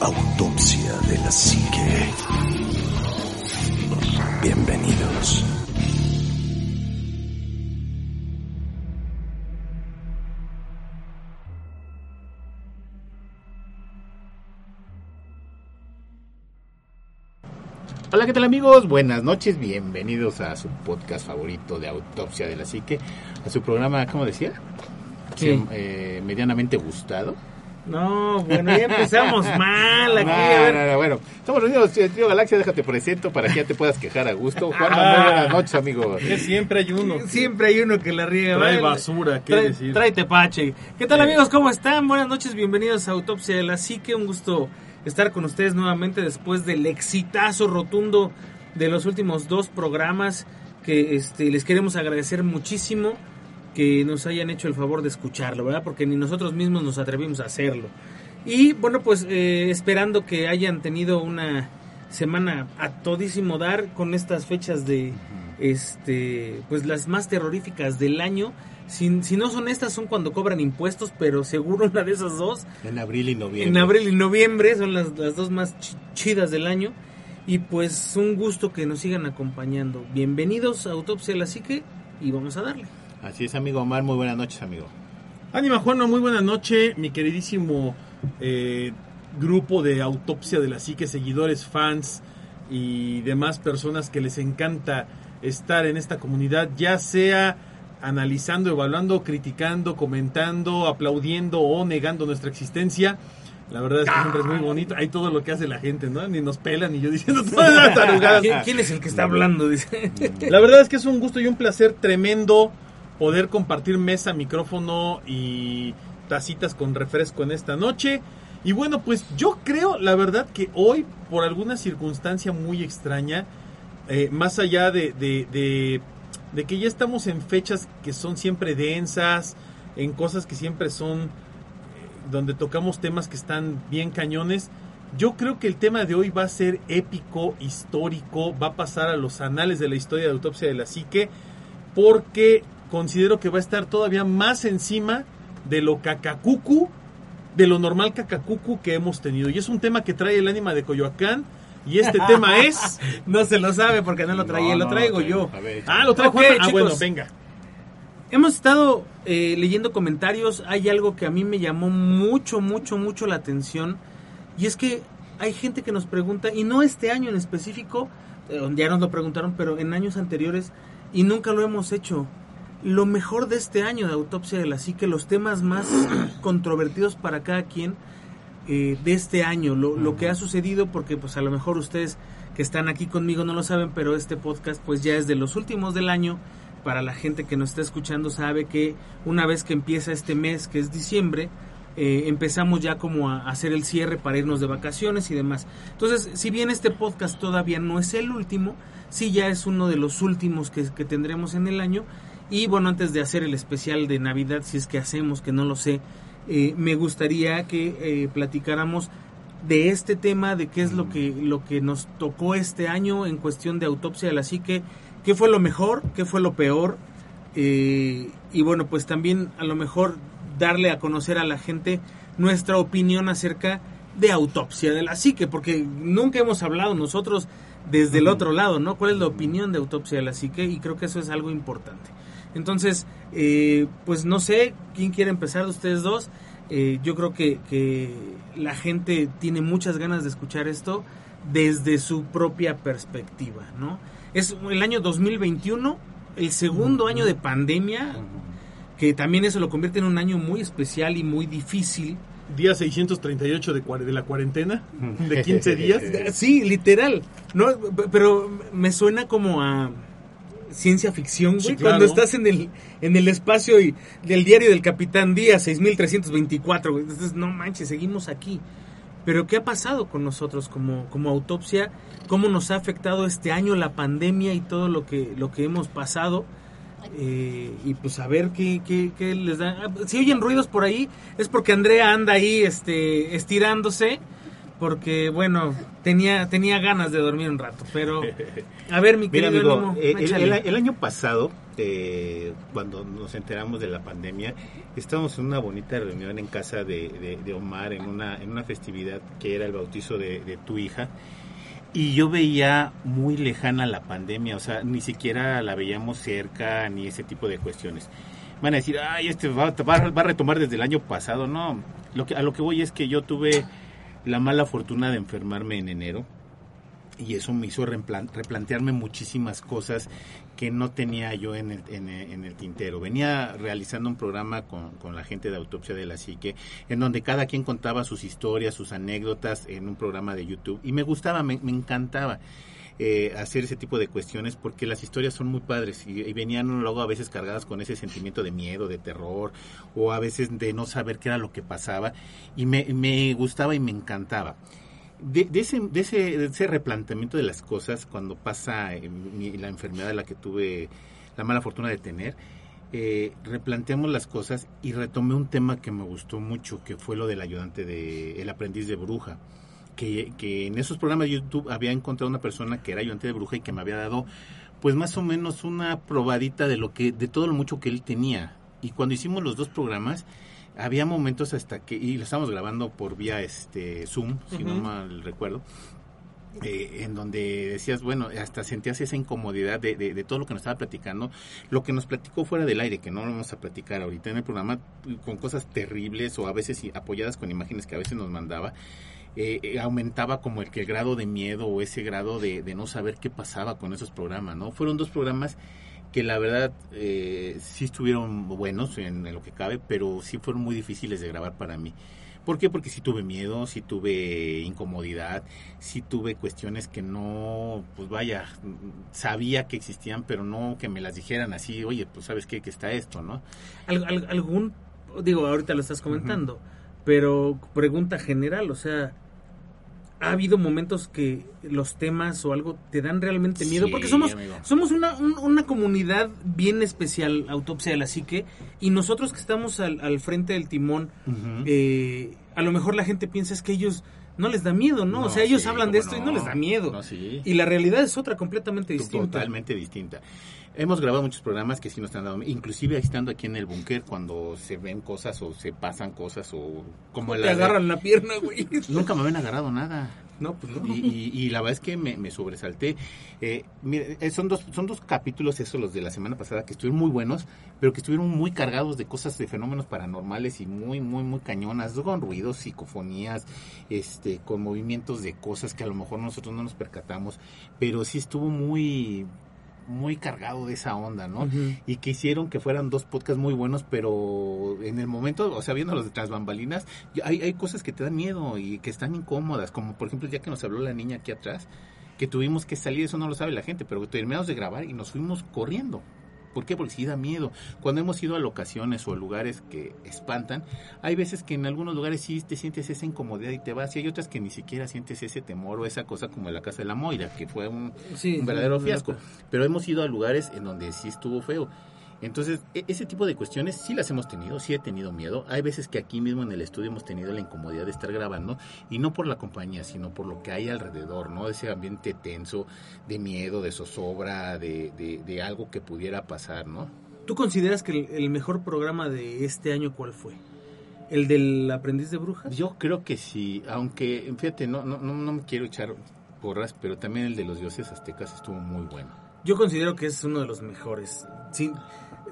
Autopsia de la psique. Bienvenidos. Hola, ¿qué tal amigos? Buenas noches, bienvenidos a su podcast favorito de Autopsia de la Psique, a su programa, ¿cómo decía? Sí. Eh, medianamente gustado. No, bueno, ya empezamos mal aquí. No, a ver. no, no, bueno, estamos reunidos en Trío Galaxia, déjate presento para que ya te puedas quejar a gusto. Juan, Ah. muy buenas noches, amigo. Que siempre hay uno. Siempre hay uno que la riega. Trae ¿vale? basura, ¿qué Trae, decir? trae tepache. ¿Qué tal Eh. amigos? ¿Cómo están? Buenas noches, bienvenidos a Autopsia de la Psique. Un gusto estar con ustedes nuevamente después del exitazo rotundo de los últimos dos programas que este, les queremos agradecer muchísimo que nos hayan hecho el favor de escucharlo, ¿verdad? Porque ni nosotros mismos nos atrevimos a hacerlo. Y bueno, pues eh, esperando que hayan tenido una semana a todísimo dar con estas fechas de este pues las más terroríficas del año. Si, si no son estas, son cuando cobran impuestos, pero seguro una de esas dos. En abril y noviembre. En abril y noviembre son las, las dos más ch- chidas del año. Y pues un gusto que nos sigan acompañando. Bienvenidos a Autopsia de la Psique y vamos a darle. Así es, amigo Omar, muy buenas noches, amigo. Ánima Juano, muy buena noche, mi queridísimo eh, grupo de autopsia de la psique, seguidores, fans y demás personas que les encanta estar en esta comunidad, ya sea analizando, evaluando, criticando, comentando, aplaudiendo o negando nuestra existencia. La verdad es que siempre es muy bonito. Hay todo lo que hace la gente, ¿no? Ni nos pelan, ni yo diciendo todas las tarugadas. ¿Quién, quién es el que está hablando? Dice. La verdad es que es un gusto y un placer tremendo poder compartir mesa, micrófono y tacitas con refresco en esta noche. Y bueno, pues yo creo, la verdad, que hoy, por alguna circunstancia muy extraña, eh, más allá de, de, de- que ya estamos en fechas que son siempre densas, en cosas que siempre son, eh, donde tocamos temas que están bien cañones, yo creo que el tema de hoy va a ser épico, histórico, va a pasar a los anales de la historia de autopsia de la psique, porque considero que va a estar todavía más encima de lo cacacucu, de lo normal cacacucu que hemos tenido. Y es un tema que trae el ánima de Coyoacán, y este tema es... No se lo sabe porque no lo traía, No, lo traigo no, yo. A ver, Ah, lo trae Ok, Juan. Ah, bueno, venga. Hemos estado eh, leyendo comentarios, hay algo que a mí me llamó mucho, mucho, mucho la atención, y es que hay gente que nos pregunta, y no este año en específico, eh, ya nos lo preguntaron, pero en años anteriores, y nunca lo hemos hecho. Lo mejor de este año de Autopsia de la Psique, los temas más controvertidos para cada quien eh, de este año, lo, lo que ha sucedido, porque pues a lo mejor ustedes que están aquí conmigo no lo saben, pero este podcast pues ya es de los últimos del año. Para la gente que nos está escuchando sabe que una vez que empieza este mes, que es diciembre, eh, empezamos ya como a hacer el cierre para irnos de vacaciones y demás. Entonces, si bien este podcast todavía no es el último, sí ya es uno de los últimos que, que tendremos en el año. Y bueno, antes de hacer el especial de Navidad, si es que hacemos, que no lo sé, eh, me gustaría que eh, platicáramos de este tema, de qué es lo que, lo que nos tocó este año en cuestión de autopsia de la psique, qué fue lo mejor, qué fue lo peor, eh, y bueno, pues también a lo mejor darle a conocer a la gente nuestra opinión acerca de autopsia de la psique, porque nunca hemos hablado nosotros desde el otro lado, ¿no? ¿Cuál es la opinión de autopsia de la psique? Y creo que eso es algo importante. Entonces, eh, pues no sé quién quiere empezar de ustedes dos. Eh, yo creo que, que la gente tiene muchas ganas de escuchar esto desde su propia perspectiva, ¿no? Es el año 2021, el segundo año de pandemia, que también eso lo convierte en un año muy especial y muy difícil. Día 638 de, de la cuarentena, de 15 días. Sí, literal. No, pero me suena como a ciencia ficción, güey. Sí, claro. Cuando estás en el, en el espacio y del diario del Capitán Díaz, 6324, güey. Entonces, no manches, seguimos aquí. Pero ¿qué ha pasado con nosotros como, como autopsia? ¿Cómo nos ha afectado este año la pandemia y todo lo que, lo que hemos pasado? Eh, y pues a ver qué, qué, qué les da. Ah, Si oyen ruidos por ahí, es porque Andrea anda ahí este, estirándose. Porque, bueno, tenía, tenía ganas de dormir un rato. Pero, a ver, mi Mira, querido amigo, Nemo, eh, el, échale. el- el año pasado, eh, cuando nos enteramos de la pandemia, estábamos en una bonita reunión en casa de, de- de Omar, en una, en una festividad que era el bautizo de, de tu hija. Y yo veía muy lejana la pandemia, o sea, ni siquiera la veíamos cerca, ni ese tipo de cuestiones. Van a decir, ay, este va, va- va a retomar desde el año pasado. No, lo que, a lo que voy es que yo tuve la mala fortuna de enfermarme en enero y eso me hizo replan- replantearme muchísimas cosas que no tenía yo en el, en, en el tintero. Venía realizando un programa con, con la gente de Autopsia de la Psique, en donde cada quien contaba sus historias, sus anécdotas en un programa de YouTube, y me gustaba, me, me encantaba. Eh, hacer ese tipo de cuestiones porque las historias son muy padres y, venían luego a veces cargadas con ese sentimiento de miedo, de terror o a veces de no saber qué era lo que pasaba y me, gustaba y me encantaba de, de ese, de, ese, de ese replanteamiento de las cosas cuando pasa eh, mi- la enfermedad a la que tuve la mala fortuna de tener, eh, replanteamos las cosas y retomé un tema que me gustó mucho, que fue lo del ayudante de El aprendiz de bruja. Que, que en esos programas de YouTube había encontrado una persona que era ayudante de bruja y que me había dado pues más o menos una probadita de lo que de todo lo mucho que él tenía y cuando hicimos los dos programas había momentos hasta que y lo estábamos grabando por vía este Zoom si no Ujú. mal recuerdo eh, en donde decías, bueno, hasta sentías esa incomodidad de, de- de todo lo que nos estaba platicando, lo que nos platicó fuera del aire, que no lo vamos a platicar ahorita en el programa, con cosas terribles o a veces apoyadas con imágenes que a veces nos mandaba, eh, eh, aumentaba como el que el grado de miedo o ese grado de, de no saber qué pasaba con esos programas, ¿no? Fueron dos programas que la verdad eh, sí estuvieron buenos en, en lo que cabe, pero sí fueron muy difíciles de grabar para mí. ¿Por qué? Porque sí tuve miedo, sí tuve incomodidad, sí tuve cuestiones que no, pues vaya, sabía que existían, pero no que me las dijeran así, oye, pues sabes qué, que está esto, ¿no? Al- al- algún, digo, ahorita lo estás comentando, pero pregunta general, o sea, ¿ha habido momentos que los temas o algo te dan realmente miedo? Sí, Porque somos, amigo. somos una, un- una comunidad bien especial, Autopsia de la Psique, y nosotros que estamos al, al frente del timón, eh, a lo mejor la gente piensa es que ellos no les da miedo, ¿no? o sea, ellos sí, hablan de esto y no les da miedo. No, sí. Y la realidad es otra completamente distinta. Totalmente distinta. Hemos grabado muchos programas que sí nos han dado, inclusive estando aquí en el búnker, cuando se ven cosas o se pasan cosas o como Te la agarran la pierna, güey. Nunca me habían agarrado nada. No, pues no. Y, y- y la verdad es que me, me sobresalté. Eh, eh, son, dos, son dos capítulos, esos los de la semana pasada, que estuvieron muy buenos, pero que estuvieron muy cargados de cosas, de fenómenos paranormales y muy, muy, muy cañonas, con ruidos, psicofonías, este, con movimientos de cosas que a lo mejor nosotros no nos percatamos, pero sí estuvo muy muy cargado de esa onda, ¿no? Y que hicieron que fueran dos podcasts muy buenos, pero en el momento, o sea, viendo los de tras bambalinas, hay, hay cosas que te dan miedo y que están incómodas, como por ejemplo, ya que nos habló la niña aquí atrás, que tuvimos que salir, eso no lo sabe la gente, pero terminamos de grabar y nos fuimos corriendo. ¿Por qué? Porque sí da miedo. Cuando hemos ido a locaciones o a lugares que espantan, hay veces que en algunos lugares sí te sientes esa incomodidad y te vas, y hay otras que ni siquiera sientes ese temor o esa cosa como en la casa de la Moira, que fue un, Sí, un verdadero sí, fiasco. Pero hemos ido a lugares en donde sí estuvo feo. Entonces, e- ese tipo de cuestiones sí las hemos tenido, sí he tenido miedo. Hay veces que aquí mismo en el estudio hemos tenido la incomodidad de estar grabando, y no por la compañía, sino por lo que hay alrededor, ¿no? Ese ambiente tenso, de miedo, de zozobra, de, de, de algo que pudiera pasar, ¿no? ¿Tú consideras que el, el mejor programa de este año cuál fue? ¿El del aprendiz de brujas? Yo creo que sí, aunque, fíjate, no, no, no, no me quiero echar porras, pero también el de los dioses aztecas estuvo muy bueno. Yo considero que es uno de los mejores. Si,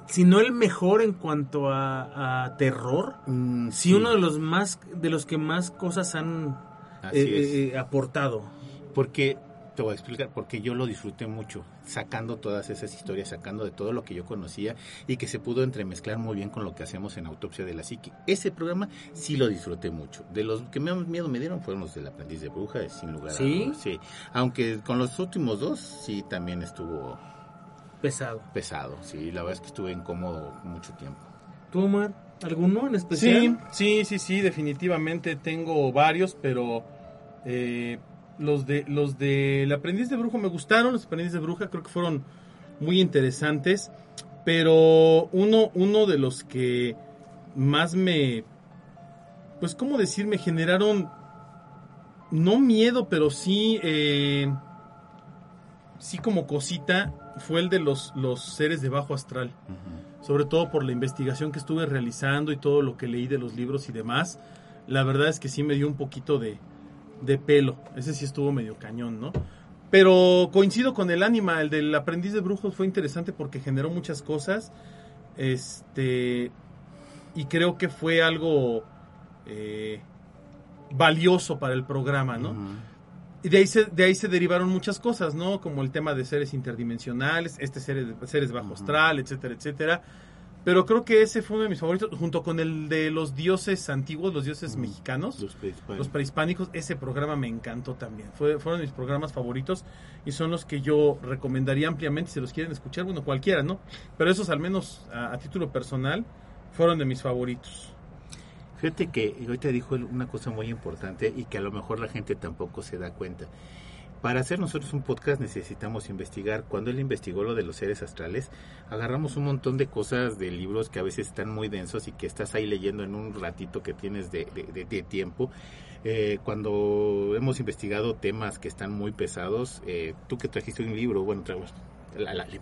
si no el mejor en cuanto a, a terror, Mm, sí, uno de los más de los que más cosas han eh, es. eh, aportado. Porque, te voy a explicar, porque yo lo disfruté mucho, sacando todas esas historias, sacando de todo lo que yo conocía y que se pudo entremezclar muy bien con lo que hacemos en Autopsia de la Psique. Ese programa sí lo disfruté mucho. De los que más miedo me dieron fueron los del aprendiz de bruja, sin lugar ¿Sí? a dudas. Sí. Aunque con los últimos dos, sí también estuvo Pesado. pesado. Sí, la verdad es que estuve incómodo mucho tiempo. ¿Tú, Omar? ¿Alguno en especial? Sí, sí, sí, sí, definitivamente tengo varios, pero eh, los de los de El aprendiz de brujo me gustaron, los aprendiz de bruja creo que fueron muy interesantes, pero uno, uno de los que más me, pues, ¿cómo decir? Me generaron, no miedo, pero sí, eh, sí como cosita, fue el de los, los seres de bajo astral sobre todo por la investigación que estuve realizando y todo lo que leí de los libros y demás, la verdad es que sí me dio un poquito de, de pelo. Ese sí estuvo medio cañón, ¿no? Pero coincido con el ánima, el del aprendiz de brujos fue interesante porque generó muchas cosas. Este. Y creo que fue algo eh, valioso para el programa, ¿no? Y de ahí, se, de ahí se derivaron muchas cosas, ¿no? Como el tema de seres interdimensionales, este seres, seres bajo astral, etcétera, etcétera. Pero creo que ese fue uno de mis favoritos, junto con el de los dioses antiguos, los dioses mexicanos, Los prehispánicos. los prehispánicos. Ese programa me encantó también. Fue, fueron mis programas favoritos y son los que yo recomendaría ampliamente si los quieren escuchar. Bueno, cualquiera, ¿no? Pero esos, al menos a, a título personal, fueron de mis favoritos. Fíjate que ahorita dijo una cosa muy importante y que a lo mejor la gente tampoco se da cuenta. Para hacer nosotros un podcast necesitamos investigar. Cuando él investigó lo de los seres astrales, agarramos un montón de cosas de libros que a veces están muy densos y que estás ahí leyendo en un ratito que tienes de, tiempo. Eh, cuando hemos investigado temas que están muy pesados, eh, tú que trajiste un libro, bueno, la, la- la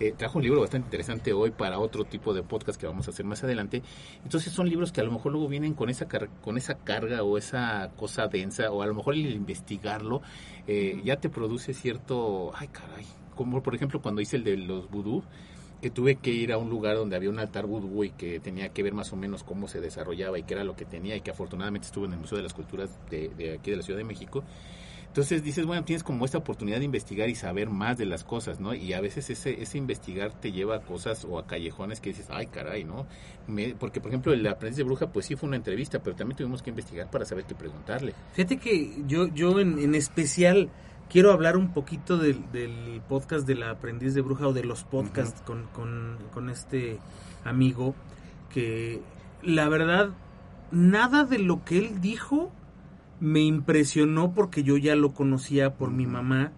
eh, trajo un libro bastante interesante hoy para otro tipo de podcast que vamos a hacer más adelante. Entonces son libros que a lo mejor luego vienen con esa car- con esa carga o esa cosa densa o a lo mejor el investigarlo eh, ya te produce cierto, ay caray, como por ejemplo cuando hice el de los vudú que tuve que ir a un lugar donde había un altar vudú y que tenía que ver más o menos cómo se desarrollaba y qué era lo que tenía y que afortunadamente estuve en el Museo de las Culturas de aquí de la Ciudad de México. Entonces dices, bueno, tienes como esta oportunidad de investigar y saber más de las cosas, ¿no? Y a veces ese, ese investigar te lleva a cosas o a callejones que dices, ay, caray, ¿no? Me- porque, por ejemplo, el aprendiz de bruja, pues sí fue una entrevista, pero también tuvimos que investigar para saber qué preguntarle. Fíjate que yo, yo en, en especial quiero hablar un poquito del, del podcast de la aprendiz de bruja o de los podcasts con, con, con este amigo que la verdad nada de lo que él dijo me impresionó porque yo ya lo conocía por mi mamá.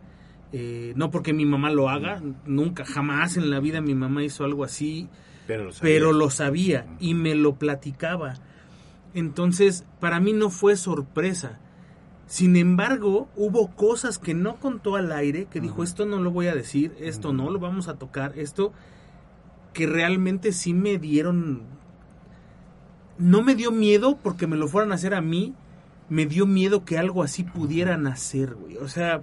eh, no porque mi mamá lo haga, nunca, jamás en la vida mi mamá hizo algo así Pero lo pero sabías. lo sabía y me lo platicaba. Entonces, para mí no fue sorpresa. Sin embargo, hubo cosas que no contó al aire, que dijo, esto no lo voy a decir, esto no lo vamos a tocar, esto que realmente sí me dieron... No me dio miedo porque me lo fueran a hacer a mí, me dio miedo que algo así pudieran hacer, güey. O sea,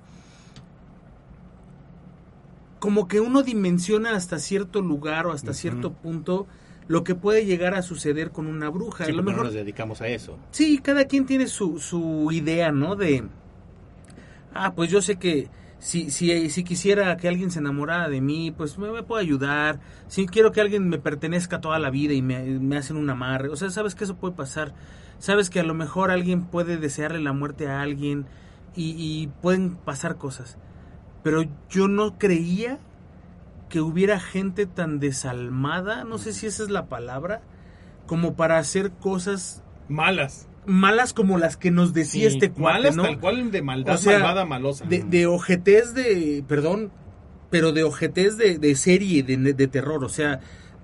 como que uno dimensiona hasta cierto lugar o hasta cierto punto lo que puede llegar a suceder con una bruja. Sí, a lo no mejor nos dedicamos a eso. Sí, cada quien tiene su, su idea, ¿no? De, ah, pues yo sé que si, si, si quisiera que alguien se enamorara de mí, pues me, me puede ayudar. Si quiero que alguien me pertenezca toda la vida y me, hacen un amarre, o sea, sabes que eso puede pasar. Sabes que a lo mejor alguien puede desearle la muerte a alguien y, y pueden pasar cosas. Pero yo no creía que hubiera gente tan desalmada, no sé si esa es la palabra, como para hacer cosas Malas. Malas como las que nos decía Sí, este cuate, malas ¿no? tal cual de maldad O sea, malvada, malosa. De, de ojetés de, perdón, pero de ojetés de, de serie, de, de terror, o sea,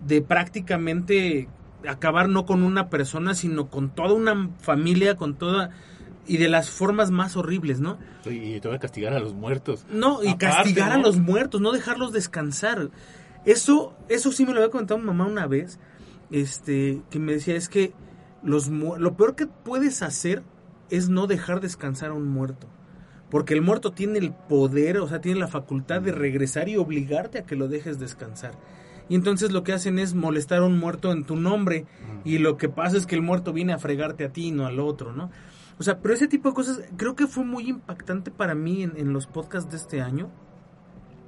de prácticamente acabar no con una persona, sino con toda una familia, con toda... Y de las formas más horribles, ¿no? Y te voy a castigar a los muertos. No, y Aparte, castigar a los muertos, no dejarlos descansar. Eso, eso sí me lo había comentado mi mamá una vez, este, que me decía, es que lo peor que puedes hacer es no dejar descansar a un muerto. Porque el muerto tiene el poder, o sea, tiene la facultad de regresar y obligarte a que lo dejes descansar. Y entonces lo que hacen es molestar a un muerto en tu nombre. Y lo que pasa es que el muerto viene a fregarte a ti y no al otro, ¿no? O sea, pero ese tipo de cosas creo que fue muy impactante para mí en, en los podcasts de este año.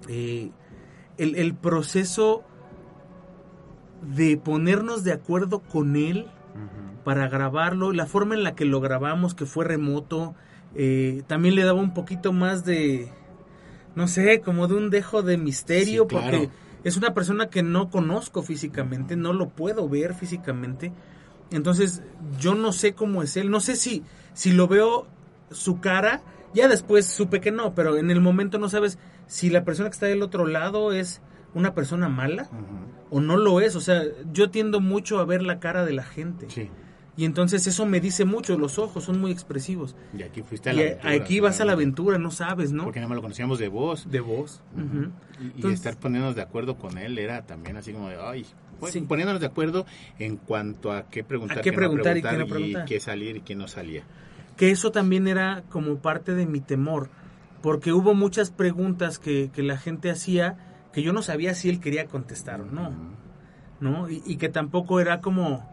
Eh, el, el proceso de ponernos de acuerdo con él para grabarlo, la forma en la que lo grabamos, que fue remoto, eh, también le daba un poquito más de, no sé, como de un dejo de misterio, Sí, claro. porque es una persona que no conozco físicamente, no lo puedo ver físicamente. Entonces, yo no sé cómo es él, no sé si, si lo veo su cara, ya después supe que no, pero en el momento no sabes si la persona que está del otro lado es una persona mala o no lo es. O sea, yo tiendo mucho a ver la cara de la gente. Sí. Y entonces eso me dice mucho, los ojos son muy expresivos. Y aquí fuiste a Y la a- aventura. aquí vas a la aventura, no sabes, ¿no? Porque nada más lo conocíamos de voz. De voz. Y, y Entonces- estar poniéndonos de acuerdo con él era también así como de, ay, Sí. poniéndonos de acuerdo en cuanto a qué preguntar, A qué no preguntar y qué no preguntar. qué salir y qué no salía. que eso también era como parte de mi temor, porque hubo muchas preguntas que, que la gente hacía que yo no sabía si él quería contestar o no. ¿no? Y, y que tampoco era como,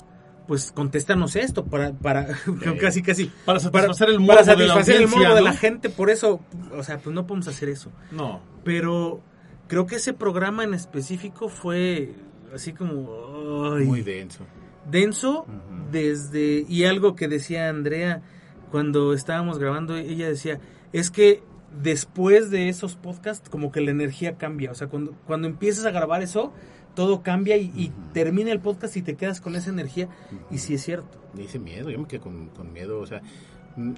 pues contéstanos esto, para, para casi, casi, Para satisfacer el morbo para de la satisfacer el de la gente, por eso, o sea, pues no podemos hacer eso. No. Pero creo que ese programa en específico fue así como... ay, Muy denso. denso desde y algo que decía Andrea cuando estábamos grabando ella decía es que después de esos podcasts como que la energía cambia o sea cuando cuando empiezas a grabar eso todo cambia y, termina el podcast y te quedas con esa energía y sí es cierto Me dice miedo, yo me quedé con, con miedo, o sea, mm,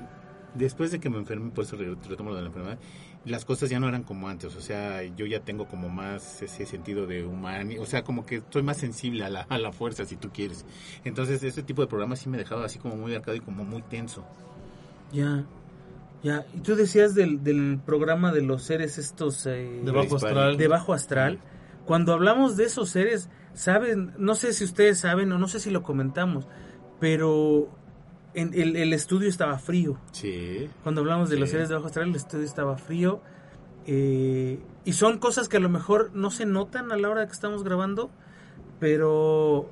después de que me enfermé, por eso re- retomo lo de la enfermedad, las cosas ya no eran como antes, o sea, yo ya tengo como más ese sentido de humano, o sea, como que soy más sensible a la, a la fuerza, si tú quieres. Entonces, ese tipo de programas sí me dejaba así como muy arcado y como muy tenso. ya ya y tú decías del, del programa de los seres estos eh, De bajo astral. de bajo astral. Cuando hablamos de esos seres, saben, no sé si ustedes saben o no sé si lo comentamos, pero en, el, el estudio estaba frío. Sí. Cuando hablamos de los seres de bajo astral, el estudio estaba frío. eh, y son cosas que a lo mejor no se notan a la hora que estamos grabando, pero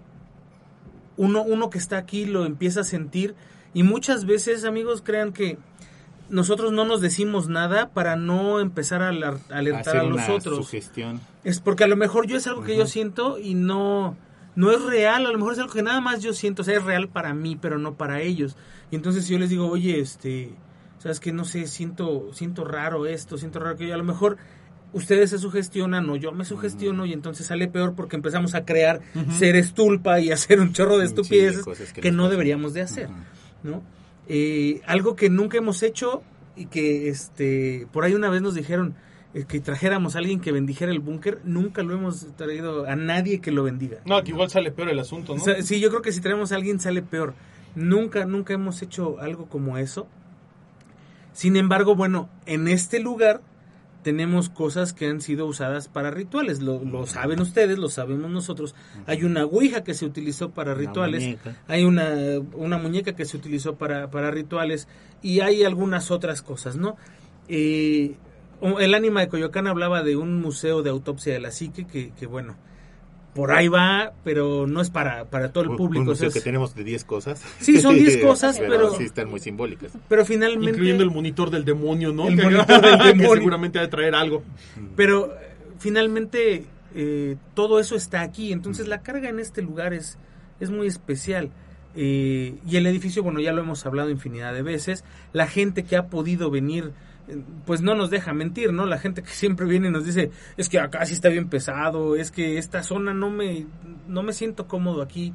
uno, uno que está aquí lo empieza a sentir. Y muchas veces, amigos, crean que nosotros no nos decimos nada para no empezar a alertar Hacer a los una otros. sugestión. Es porque a lo mejor yo es algo que yo siento y no no es real, a lo mejor es algo que nada más yo siento, o sea, es real para mí, pero no para ellos. Y entonces si yo les digo, "Oye, este, sabes que no sé, siento siento raro esto, siento raro aquello", a lo mejor ustedes se sugestionan o yo me sugestiono y entonces sale peor porque empezamos a crear seres tulpa y hacer un chorro de estupideces que que no pasan. deberíamos de hacer. ¿no? Eh, algo que nunca hemos hecho y que este por ahí una vez nos dijeron que trajéramos a alguien que bendijera el búnker, nunca lo hemos traído a nadie que lo bendiga. No, que igual sale peor el asunto, O ¿no? sea, sí, yo creo que si traemos a alguien sale peor. Nunca, nunca hemos hecho algo como eso. Sin embargo, bueno, en este lugar tenemos cosas que han sido usadas para rituales. Lo, lo saben ustedes, lo sabemos nosotros. Hay una ouija que se utilizó para rituales. Hay una, una muñeca que se utilizó para, para rituales y hay algunas otras cosas, ¿no? Eh, el ánima de Coyoacán hablaba de un museo de autopsia de la psique que, que bueno, por ahí va, pero no es para, para todo el público. Un o sea, museo que tenemos de 10 cosas. Sí, son 10 cosas, pero- sí están muy simbólicas. pero finalmente... Incluyendo el monitor del demonio, ¿no? El que, monitor del que demonio. seguramente ha de traer algo. Pero eh, finalmente eh, todo eso está aquí, entonces la carga en este lugar es, es muy especial. Eh, y el edificio, bueno, ya lo hemos hablado infinidad de veces, la gente que ha podido venir, pues no nos deja mentir, ¿no? La gente que siempre viene y nos dice, es que acá sí está bien pesado, es que esta zona no me, no me siento cómodo aquí.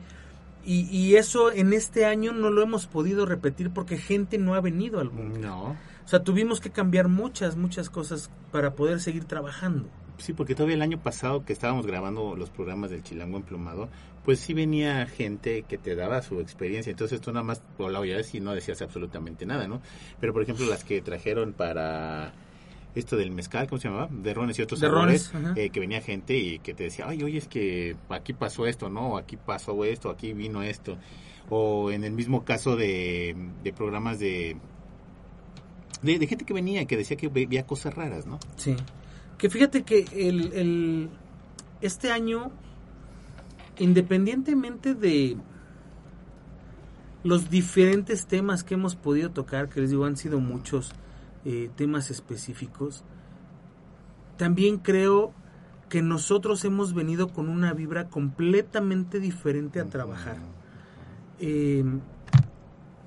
Y, y eso en este año no lo hemos podido repetir porque gente no ha venido al búnker. No. O sea, tuvimos que cambiar muchas, muchas cosas para poder seguir trabajando. Sí, porque todavía el año pasado que estábamos grabando los programas del Chilango Emplumado, pues sí venía gente que te daba su experiencia. Entonces tú nada más por la oías y no decías absolutamente nada, ¿no? Pero por ejemplo las que trajeron para esto del mezcal, ¿cómo se llamaba? De rones y otros De sabores, rones, eh, que venía gente y que te decía, ay, oye, es que aquí pasó esto, ¿no? Aquí pasó esto, aquí vino esto. O en el mismo caso de, de programas de, de, de gente que venía que decía que veía cosas raras, ¿no? Sí. Que fíjate que el, el- este año, independientemente de los diferentes temas que hemos podido tocar, que les digo han sido muchos eh, temas específicos, también creo que nosotros hemos venido con una vibra completamente diferente a trabajar. Eh,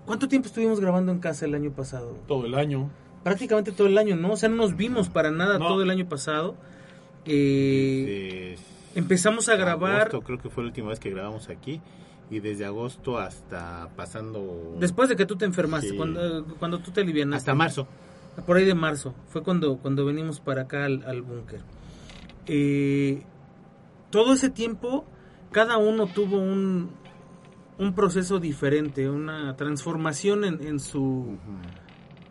¿Cuánto tiempo estuvimos grabando en casa el año pasado? Todo el año. Prácticamente todo el año, ¿no? O sea, no nos vimos para nada No. todo el año pasado. Eh, empezamos a grabar agosto, creo que fue la última vez que grabamos aquí. Y desde agosto hasta pasando. después de que tú te enfermaste, Sí. cuando, cuando tú te alivianaste. Hasta marzo. Por ahí de marzo, fue cuando, cuando venimos para acá al, al búnker. Eh, todo ese tiempo, cada uno tuvo un, un proceso diferente, una transformación en, en su...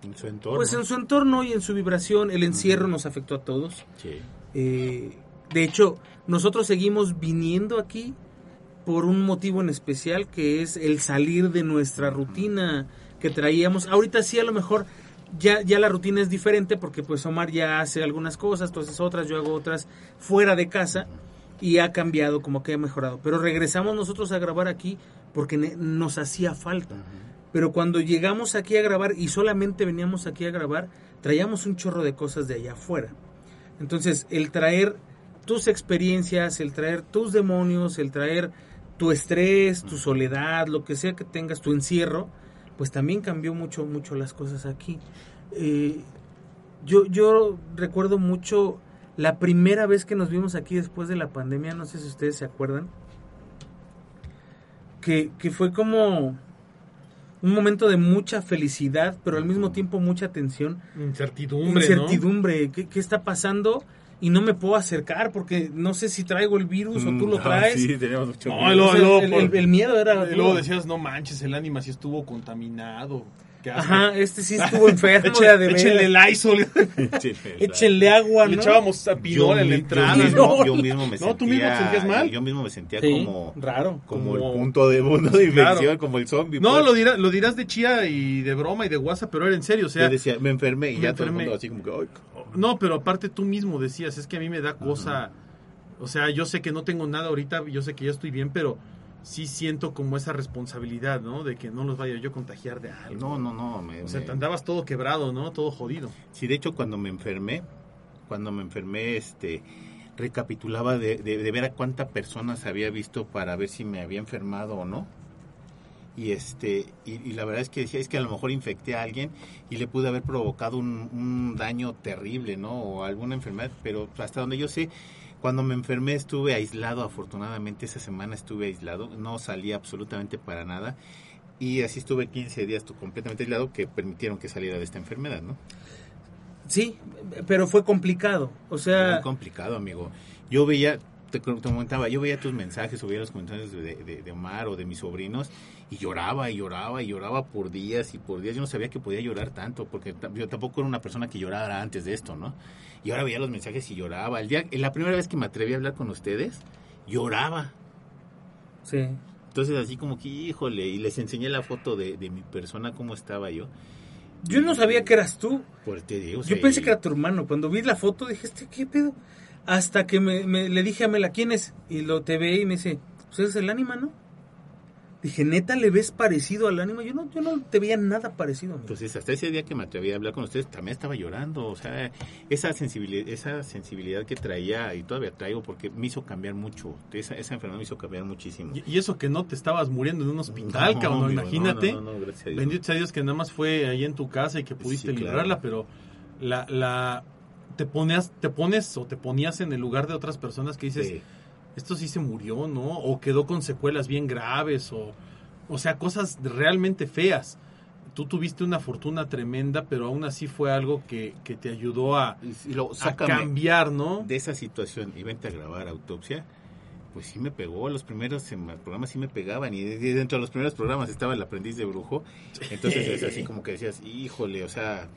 En su entorno. Pues en su entorno y en su vibración, el encierro nos afectó a todos. Sí. Eh, de hecho, nosotros seguimos viniendo aquí por un motivo en especial que es el salir de nuestra rutina que traíamos. Ahorita sí a lo mejor ya, ya la rutina es diferente porque pues Omar ya hace algunas cosas, tú haces otras, yo hago otras fuera de casa y ha cambiado, como que ha mejorado. Pero regresamos nosotros a grabar aquí porque nos hacía falta. Pero cuando llegamos aquí a grabar y solamente veníamos aquí a grabar, traíamos un chorro de cosas de allá afuera. Entonces, el traer tus experiencias, el traer tus demonios, el traer tu estrés, tu soledad, lo que sea que tengas, tu encierro, pues también cambió mucho, mucho las cosas aquí. Eh, yo, yo recuerdo mucho la primera vez que nos vimos aquí después de la pandemia, no sé si ustedes se acuerdan, que, que fue como un momento de mucha felicidad, pero al mismo tiempo mucha tensión Incertidumbre, incertidumbre, ¿qué, qué está pasando? Y no me puedo acercar porque no sé si traigo el virus o tú lo Mm, traes. Sí, teníamos mucho No, miedo. el, por- el- el miedo era... luego decías, no manches, el ánima sí estuvo contaminado. Ajá, este sí estuvo enfermo. Eche- era de échenle veras. Lysol. Échenle agua, Le ¿no? echábamos a pinol en la entrada. Yo mismo, ¿no? yo mismo me No, tú mismo te sentía- sentías mal. Yo mismo me sentía Sí, como, raro. como, Como- el punto de mundo de infección, Claro. como el zombie. No, pues. lo, dirá, lo dirás de chía y de broma y de WhatsApp, pero era en serio. O sea, Yo decía, me enfermé y me ya todo el enfermé. mundo así como que, ay, no, pero aparte tú mismo decías, es que a mí me da cosa. O sea, yo sé que no tengo nada ahorita, yo sé que ya estoy bien, pero sí siento como esa responsabilidad, ¿no? De que no los vaya yo a contagiar de algo. no, no, no. Me, O sea, me- te andabas todo quebrado, ¿no? Todo jodido. Sí, de hecho, cuando me enfermé, cuando me enfermé, este, recapitulaba de, de, de ver a cuántas personas había visto para ver si me había enfermado o no. Y este, y, y la verdad es que decía, es que a lo mejor infecté a alguien y le pude haber provocado un, un daño terrible, ¿no? O alguna enfermedad, pero hasta donde yo sé, cuando me enfermé estuve aislado, afortunadamente esa semana estuve aislado, no salí absolutamente para nada. Y así estuve 15 días completamente aislado que permitieron que saliera de esta enfermedad, ¿no? Sí, pero fue complicado. O sea, Muy complicado, amigo. Yo veía, te, comentaba, yo veía tus mensajes o veía los comentarios de, de- de Omar o de mis sobrinos y lloraba y lloraba y lloraba por días y por días. Yo no sabía que podía llorar tanto porque yo tampoco era una persona que llorara antes de esto, ¿no? Y ahora veía los mensajes y lloraba. El día, la primera vez que me atreví a hablar con ustedes, lloraba. sí. Entonces así como que, híjole, y les enseñé la foto de, de mi persona, cómo estaba yo. Yo no sabía que eras tú. Pues te digo, Yo pensé que era tu hermano. Cuando vi la foto dije, ¿este qué pedo? Hasta que me, me- le dije a Mela, ¿quién es? Y lo te ve y me dice, pues es el ánima, ¿no? Dije, ¿neta le ves parecido al ánima? Yo no, yo no te veía nada parecido. amigo. Entonces, hasta ese día que me atreví a hablar con ustedes, también estaba llorando. O sea, esa sensibilidad, esa sensibilidad que traía y todavía traigo, porque me hizo cambiar mucho. Esa, esa enfermedad me hizo cambiar muchísimo. Y, y eso que no te estabas muriendo en un hospital, No, cabrón, amigo, imagínate. No, no, no, gracias a Dios. Bendito sea Dios que nada más fue ahí en tu casa y que pudiste Sí, claro. librarla, pero la, la te ponías, te pones o te ponías en el lugar de otras personas que dices, Sí. esto sí se murió, ¿no? O quedó con secuelas bien graves, o, o sea, cosas realmente feas. Tú tuviste una fortuna tremenda, pero aún así fue algo que, que te ayudó a, Y, a cambiar, ¿no? de esa situación y vente a grabar autopsia. Pues sí me pegó, los primeros programas sí me pegaban y de- de- dentro de los primeros programas estaba el aprendiz de brujo. Entonces es así como que decías, híjole, o sea,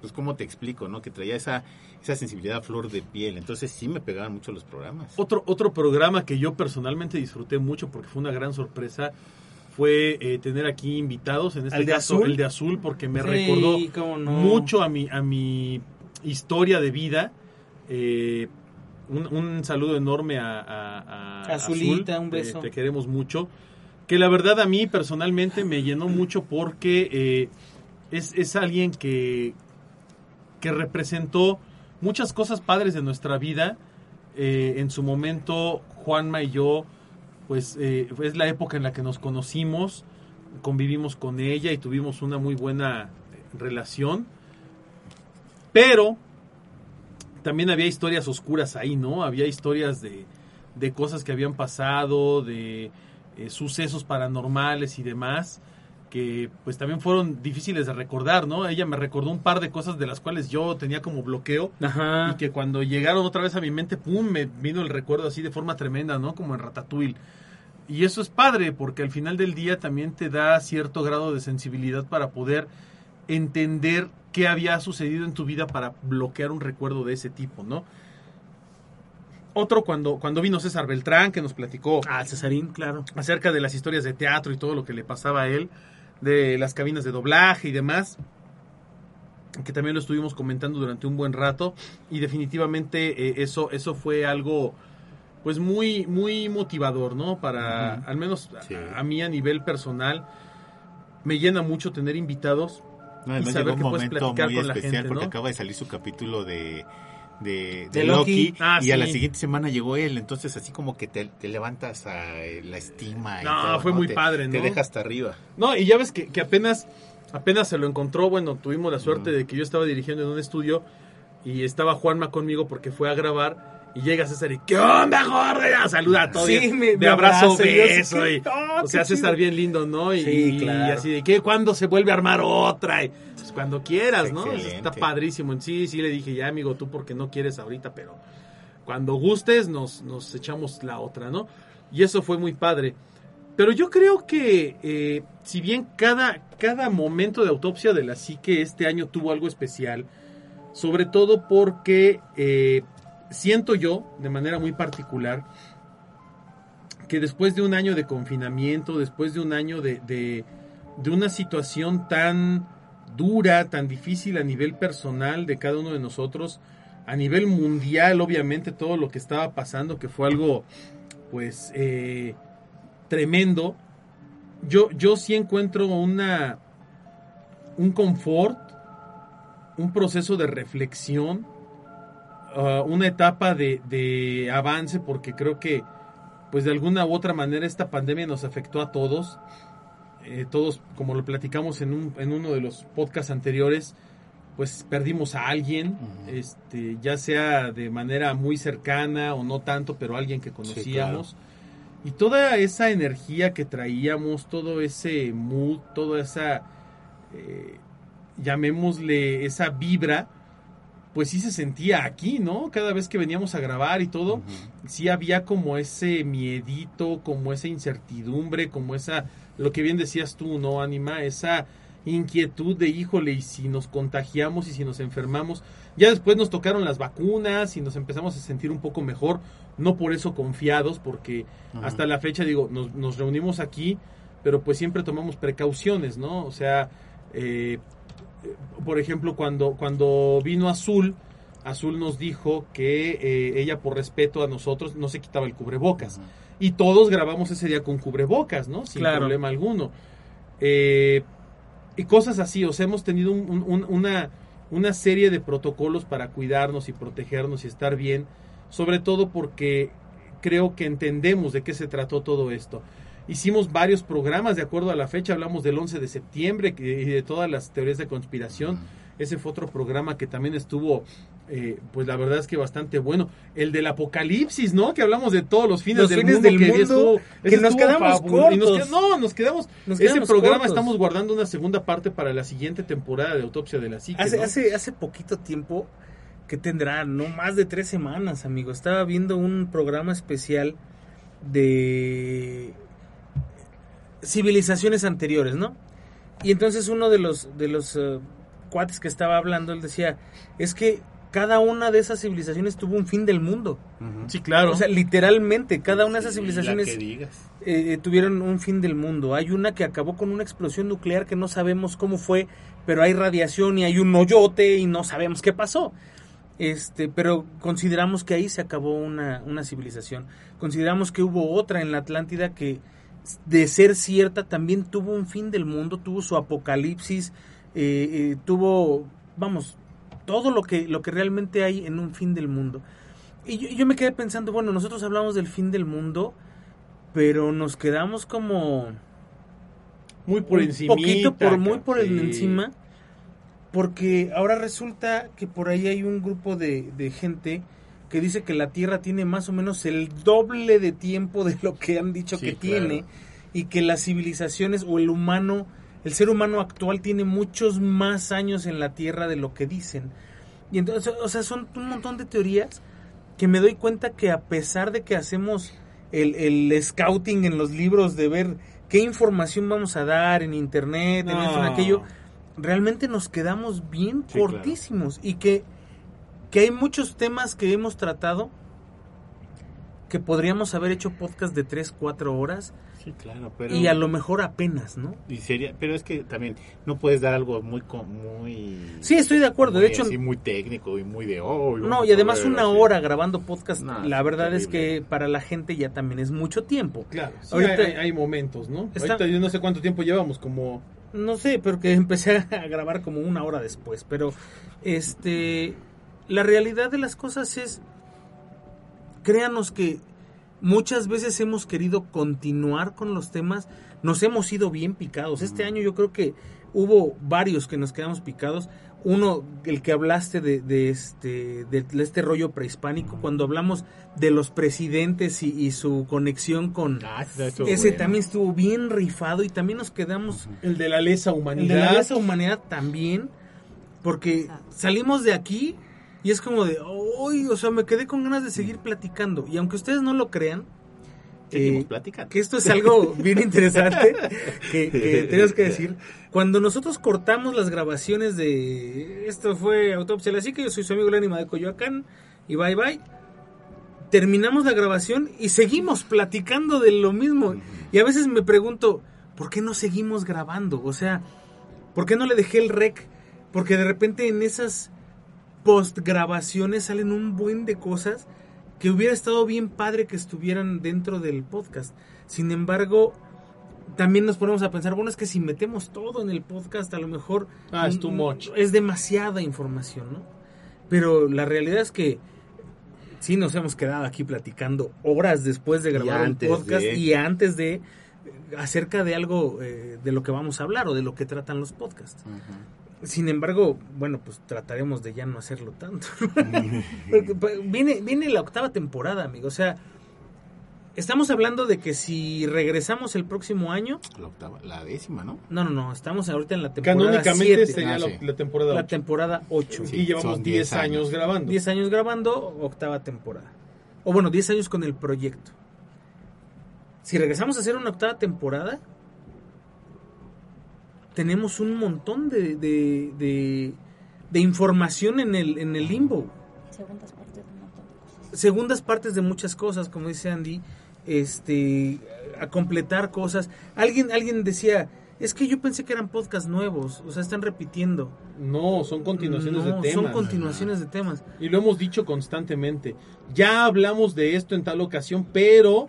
pues cómo te explico, ¿no? Que traía esa, esa sensibilidad a flor de piel. Entonces sí me pegaban mucho los programas. Otro, otro programa que yo personalmente disfruté mucho porque fue una gran sorpresa fue eh, tener aquí invitados, en este ¿Al de caso azul? el de azul, porque me Sí, recordó no. mucho a mi, a mi historia de vida. Eh, un, un saludo enorme a, a- a Azulita, Azul, un beso. Te, te queremos mucho. Que la verdad a mí personalmente me llenó mucho porque eh, es, es alguien que, que representó muchas cosas padres de nuestra vida. Eh, en su momento, Juanma y yo, pues eh, es la época en la que nos conocimos, convivimos con ella y tuvimos una muy buena relación. Pero también había historias oscuras ahí, ¿no? Había historias de, de cosas que habían pasado, de eh, sucesos paranormales y demás, que pues también fueron difíciles de recordar, ¿no? Ella me recordó un par de cosas de las cuales yo tenía como bloqueo Ajá. y que cuando llegaron otra vez a mi mente, pum, me vino el recuerdo así de forma tremenda, ¿no? Como en Ratatouille. Y eso es padre, porque al final del día también te da cierto grado de sensibilidad para poder entender qué había sucedido en tu vida para bloquear un recuerdo de ese tipo, ¿no? Otro cuando, cuando vino César Beltrán, que nos platicó Ah, Cesarín, claro. acerca de las historias de teatro y todo lo que le pasaba a él, de las cabinas de doblaje y demás, que también lo estuvimos comentando durante un buen rato y definitivamente eh, eso eso fue algo pues muy muy motivador, ¿no? Para al menos a- Sí. a, mí a nivel personal me llena mucho tener invitados No, además saber llegó un que puedes momento platicar muy con la especial gente, porque ¿no? acaba de salir su capítulo de de, De de Loki. Loki, Ah, y a la siguiente semana llegó él, entonces así como que te, te levantas a eh, la estima. y No, todo, fue muy Te- padre, Te deja hasta arriba. No, y ya ves que, que apenas, apenas se lo encontró, bueno, tuvimos la suerte de que yo estaba dirigiendo en un estudio y estaba Juanma conmigo porque fue a grabar y llega César y ¿qué onda, gordo? Ya saluda a todos. Sí, me- de me abrazo, yo así beso. y- ¡oh, o qué sea, César chido! bien lindo, ¿no? Y, Sí, y así de que ¿cuándo se vuelve a armar otra? Y, pues, cuando quieras, ¿no? Excelente. Está padrísimo. Sí, sí, le dije, ya amigo, tú porque no quieres ahorita, pero cuando gustes nos, nos echamos la otra, ¿no? Y eso fue muy padre. Pero yo creo que, eh, si bien cada, cada momento de autopsia de la psique este año tuvo algo especial, sobre todo porque eh, siento yo, de manera muy particular, que después de un año de confinamiento, después de un año de, de, una situación tan dura, tan difícil a nivel personal de cada uno de nosotros, a nivel mundial, obviamente, todo lo que estaba pasando, que fue algo, pues, eh, tremendo. Yo, yo sí encuentro una, un confort, un proceso de reflexión, uh, una etapa de, de avance, porque creo que, pues, de alguna u otra manera esta pandemia nos afectó a todos. Eh, todos, como lo platicamos en, un, en uno de los podcasts anteriores, pues perdimos a alguien, Ujú. este, ya sea de manera muy cercana o no tanto, pero alguien que conocíamos. Y toda esa energía que traíamos, todo ese mood, toda esa, eh, llamémosle, esa vibra, pues sí se sentía aquí, ¿no? Cada vez que veníamos a grabar y todo, sí había como ese miedito, como esa incertidumbre, como esa, lo que bien decías tú, ¿no, Anima? Esa inquietud de, híjole, y si nos contagiamos y si nos enfermamos. Ya después nos tocaron las vacunas y nos empezamos a sentir un poco mejor, no por eso confiados, porque hasta la fecha, digo, nos, nos reunimos aquí, pero pues siempre tomamos precauciones, ¿no? O sea, eh, por ejemplo, cuando, cuando vino Azul, Azul nos dijo que eh, ella por respeto a nosotros no se quitaba el cubrebocas. Y todos grabamos ese día con cubrebocas, ¿no? Sin Claro. problema alguno. Eh, y cosas así, o sea, hemos tenido un- una, una serie de protocolos para cuidarnos y protegernos y estar bien, sobre todo porque creo que entendemos de qué se trató todo esto. Hicimos varios programas de acuerdo a la fecha, hablamos del 11 de septiembre y de todas las teorías de conspiración. Ese fue otro programa que también estuvo, eh, pues la verdad es que bastante bueno. El del apocalipsis, ¿no? Que hablamos de todos los fines Los del fines mundo. del que mundo, estuvo- que nos quedamos nos cortos. qued- no, nos quedamos. Nos ese quedamos programa cortos. estamos guardando una segunda parte para la siguiente temporada de Autopsia de la Psique. Hace, ¿no? hace, hace poquito tiempo que tendrá, no más de tres semanas, amigo. Estaba viendo un programa especial de civilizaciones anteriores, ¿no? Y entonces uno de los de los eh, cuates que estaba hablando, él decía, es que cada una de esas civilizaciones tuvo un fin del mundo. Sí, claro. O sea, literalmente, cada una de esas civilizaciones que digas. eh, tuvieron un fin del mundo. Hay una que acabó con una explosión nuclear que no sabemos cómo fue, pero hay radiación y hay un hoyote y no sabemos qué pasó. Este, pero consideramos que ahí se acabó una, una civilización. Consideramos que hubo otra en la Atlántida que, de ser cierta, también tuvo un fin del mundo, tuvo su apocalipsis, eh, eh, tuvo, vamos, todo lo que, lo que realmente hay en un fin del mundo. Y yo, yo me quedé pensando, bueno, nosotros hablamos del fin del mundo, pero nos quedamos como muy por encima. poquito por muy por encima porque ahora resulta que por ahí hay un grupo de, de gente que dice que la Tierra tiene más o menos el doble de tiempo de lo que han dicho Sí, que claro. tiene y que las civilizaciones o el humano, el ser humano actual tiene muchos más años en la Tierra de lo que dicen. Y entonces, o sea, son un montón de teorías que me doy cuenta que a pesar de que hacemos el, el scouting en los libros de ver qué información vamos a dar en internet, en esto, en No. aquello, realmente nos quedamos bien Sí, claro. cortísimos y que, que hay muchos temas que hemos tratado que podríamos haber hecho podcast de 3, 4 horas Sí, claro, pero... y a lo mejor apenas, ¿no? y sería, pero es que también no puedes dar algo muy... muy Sí, estoy de acuerdo. De hecho, muy técnico y muy de... Oh, no, y además una así. hora grabando podcast, No, la verdad es que para la gente ya también es mucho tiempo. Claro, sí, Ahorita- hay, hay momentos, ¿no? Está- Ahorita yo no sé cuánto tiempo llevamos, como... No sé, pero que empecé a grabar como una hora después. Pero, este, la realidad de las cosas es, créanos que muchas veces hemos querido continuar con los temas, nos hemos ido bien picados. Este año yo creo que hubo varios que nos quedamos picados. Uno, el que hablaste de, de este, de este rollo prehispánico, cuando hablamos de los presidentes y, y su conexión con... Ah, Ese bueno. también estuvo bien rifado y también nos quedamos El de la lesa el humanidad. de la lesa humanidad también, porque salimos de aquí y es como de, uy, o sea, me quedé con ganas de seguir platicando. Y aunque ustedes no lo crean, Seguimos eh, platicando. que esto es algo bien interesante que, que tenemos que decir. Cuando nosotros cortamos las grabaciones de esto fue Autopsia a la Psique, yo soy su amigo Lánima de Coyoacán y bye bye. Terminamos la grabación y seguimos platicando de lo mismo. Y a veces me pregunto, ¿por qué no seguimos grabando? O sea, ¿por qué no le dejé el rec? Porque de repente en esas post grabaciones salen un buen de cosas que hubiera estado bien padre que estuvieran dentro del podcast. Sin embargo, también nos ponemos a pensar, bueno, es que si metemos todo en el podcast, a lo mejor Ah, es too much. Es demasiada información, ¿no? Pero la realidad es que sí nos hemos quedado aquí platicando horas después de grabar un podcast de. y antes de eh, acerca de algo eh, de lo que vamos a hablar o de lo que tratan los podcasts. Ujú. Sin embargo, bueno, pues trataremos de ya no hacerlo tanto. Porque, pues, viene, viene la octava temporada, amigo. O sea, estamos hablando de que si regresamos el próximo año. La octava, la décima, ¿no? No, no, no. Estamos ahorita en la temporada Canónicamente 7. sería Ah, la, sí. la temporada La ocho. temporada 8. Sí. y llevamos son 10 10 años años. grabando. 10 años grabando, octava temporada. O bueno, 10 años con el proyecto. Si regresamos a hacer una octava temporada, tenemos un montón de, de, de- de información en el, en el limbo. Segundas partes de un montón de cosas. Segundas partes de muchas cosas, como dice Andy, este, a completar cosas. Alguien, alguien decía, es que yo pensé que eran podcasts nuevos, o sea, están repitiendo. No, son continuaciones No, de temas. Son continuaciones de temas. Y lo hemos dicho constantemente. Ya hablamos de esto en tal ocasión, pero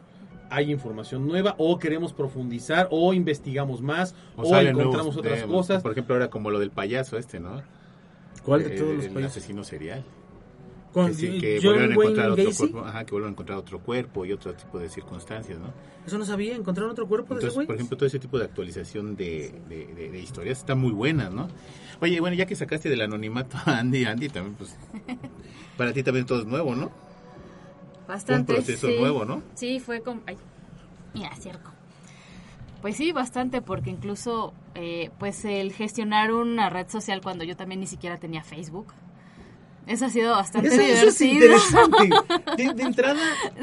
hay información nueva o queremos profundizar o investigamos más o, encontramos nuevos otras cosas. Por ejemplo, ahora como lo del payaso este, ¿no? ¿Cuál de Eh, todos los el payasos? asesino serial. Con que, sí, que John volvieron a encontrar otro Gacy. cuerpo, ajá, que vuelven a encontrar otro cuerpo y otro tipo de circunstancias, ¿no? Eso no sabía, encontraron otro cuerpo de ese Entonces, güey. por ejemplo, todo ese tipo de actualización de, de, de- de historias está muy buena, ¿no? Oye, bueno, ya que sacaste del anonimato a Andy, Andy también, pues, para ti también todo es nuevo, ¿no? Bastante. Un proceso sí. nuevo, ¿no? Sí, fue como... Ay, mira, cierco. Pues sí, bastante, porque incluso, eh, pues el gestionar una red social cuando yo también ni siquiera tenía Facebook, eso ha sido bastante Eso, eso es divertido. interesante. De, de entrada,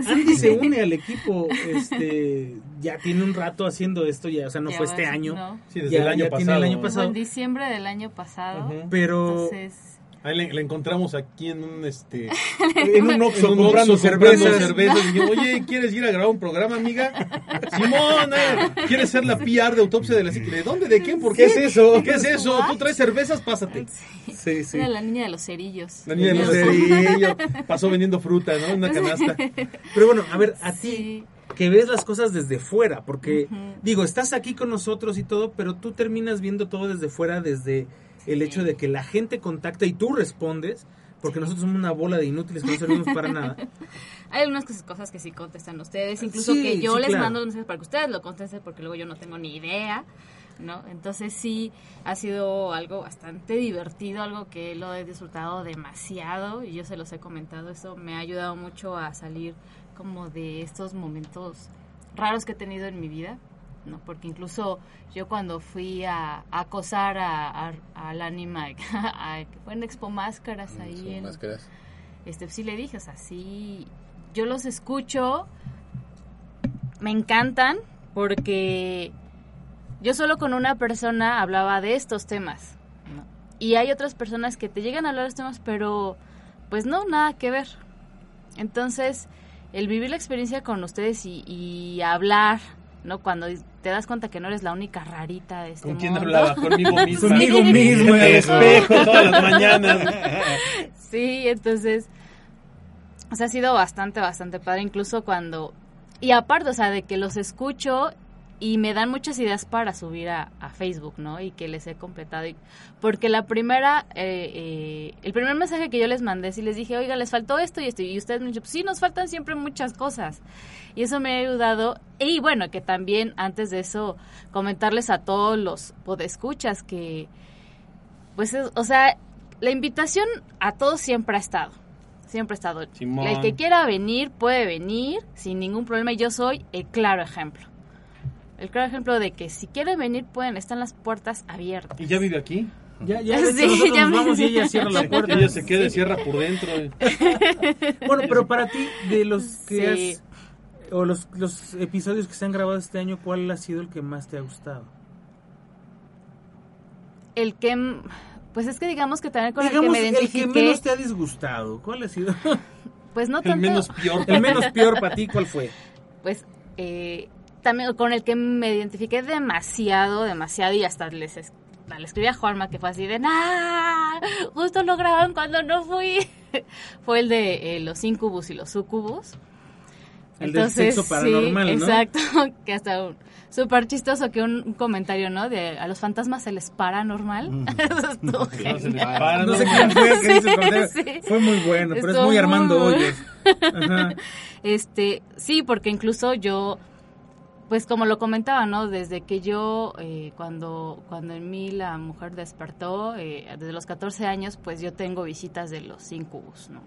Andy se une al equipo. Este, ya tiene un rato haciendo esto, ya, o sea, no Ya fue este año. no. Sí, desde Ya- el año ya tiene pasado. el año ¿no? Fue pasado. en diciembre del año pasado. Pero Entonces, Ahí le, le encontramos aquí en un este en un Oxxo comprando cervezas. cervezas. Y dijimos, oye, ¿quieres ir a grabar un programa, amiga? Simón, ¿quieres ser la PR de autopsia de la psique? ¿De dónde? ¿De quién? ¿Por ¿Qué qué? es eso? ¿Qué es eso? ¿Tú traes cervezas? Pásate. Sí, sí. era la niña de los cerillos. La niña de los cerillos pasó vendiendo fruta, ¿no? En una canasta. Pero bueno, a ver, a ti, Sí. que ves las cosas desde fuera, porque digo, estás aquí con nosotros y todo, pero tú terminas viendo todo desde fuera, desde el hecho de que la gente contacta y tú respondes, porque nosotros somos una bola de inútiles que no servimos para nada. Hay algunas cosas- que sí contestan ustedes, incluso Sí, que yo sí, les claro. mando mensajes para que ustedes lo contesten, porque luego yo no tengo ni idea. ¿no? Entonces sí ha sido algo bastante divertido, algo que lo he disfrutado demasiado y yo se los he comentado, eso me ha ayudado mucho a salir como de estos momentos raros que he tenido en mi vida, ¿no? Porque incluso yo cuando fui a, a acosar a, al anima, a- que fue en Expo Máscaras ahí Son en, máscaras. este, sí le dije, o sea, sí, yo los escucho, me encantan, porque yo solo con una persona hablaba de estos temas, ¿no? Y hay otras personas que te llegan a hablar de estos temas, pero pues no, nada que ver. Entonces, el vivir la experiencia con ustedes y, y hablar, ¿no? Cuando te das cuenta que no eres la única rarita de este ¿Con quién mundo. hablaba? Conmigo mismo. Conmigo mismo. En el espejo todas las mañanas. Sí, entonces, o sea, ha sido bastante, bastante padre, incluso cuando, y aparte, o sea, de que los escucho y me dan muchas ideas para subir a, a Facebook, ¿no? Y que les he completado. Y- porque la primera, eh, eh, el primer mensaje que yo les mandé, sí les dije, oiga, les faltó esto y esto, y ustedes me dijeron, pues sí, nos faltan siempre muchas cosas. Y eso me ha ayudado. Y bueno, que también antes de eso, comentarles a todos los podescuchas que, pues, es- o sea, la invitación a todos siempre ha estado. Siempre ha estado. Simón. El que quiera venir puede venir sin ningún problema. Y yo soy el claro ejemplo. El claro ejemplo de que si quieren venir pueden, están las puertas abiertas. ¿Y ya vive aquí? Ya, ya, hecho, Sí, ya nos me- vamos y ella cierra la puerta. Ella se queda y cierra por dentro. Bueno, pero para ti, de los que Sí. has, o los, los episodios que se han grabado este año, ¿cuál ha sido el que más te ha gustado? El que, mm, pues es que digamos que también con Digamos, el que me el que identifiqué, menos te ha disgustado, ¿cuál ha sido? pues no El tanto, menos peor. el menos peor para ti, ¿cuál fue? pues eh, también con el que me identifiqué demasiado, demasiado y hasta les es- le escribí a Juanma que fue así de ¡Nah! Justo lo grabaron cuando no fui. fue el de eh, los incubus y los sucubus. El del sexo paranormal, ¿no? Exacto, que hasta un súper chistoso que un, un comentario, ¿no? De a los fantasmas se les para normal. Eso estuvo No, se genial. le para, No sé quién fue Sí, sí. Fue muy bueno, pero es muy Armando muy Hoyos. Ajá. Este, sí, porque incluso yo, pues como lo comentaba, ¿no? Desde que yo, eh, cuando, cuando en mí la mujer despertó, eh, desde los 14 años, pues yo tengo visitas de los incubus, ¿no?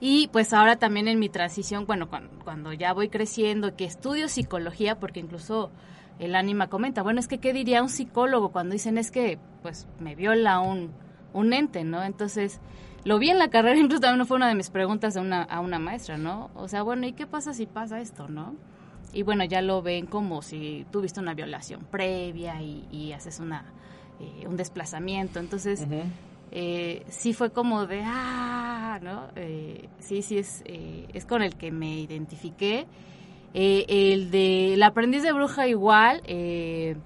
Y pues ahora también en mi transición, bueno, cuando, cuando ya voy creciendo, que estudio psicología, porque incluso el ánima comenta, bueno, es que ¿qué diría un psicólogo cuando dicen es que, pues, me viola un, un ente, ¿no? Entonces, lo vi en la carrera, incluso también fue una de mis preguntas a una, a una maestra, ¿no? O sea, bueno, ¿y qué pasa si pasa esto, no? Y bueno, ya lo ven como si tuviste una violación previa y, y haces una, eh, un desplazamiento. Entonces, eh, sí fue como de, ah, ¿no? Eh, sí, sí, es, eh, es con el que me identifiqué. Eh, el de El aprendiz de bruja igual, eh,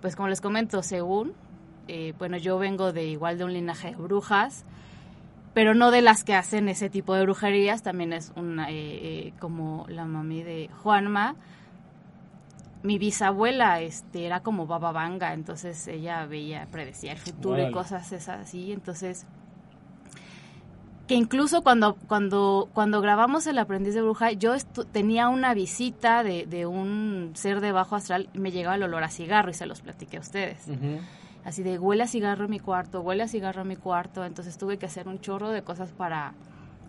pues como les comento, según, eh, bueno, yo vengo de igual de un linaje de brujas, pero no de las que hacen ese tipo de brujerías, también es una, eh, como la mami de Juanma, mi bisabuela este era como Baba Vanga, entonces ella veía, predecía el futuro Órale. y cosas esas así, entonces que incluso cuando cuando cuando grabamos el aprendiz de bruja yo estu- tenía una visita de, de un ser de bajo astral y me llegaba el olor a cigarro y se los platiqué a ustedes. Así de huele a cigarro en mi cuarto huele a cigarro en mi cuarto entonces tuve que hacer un chorro de cosas para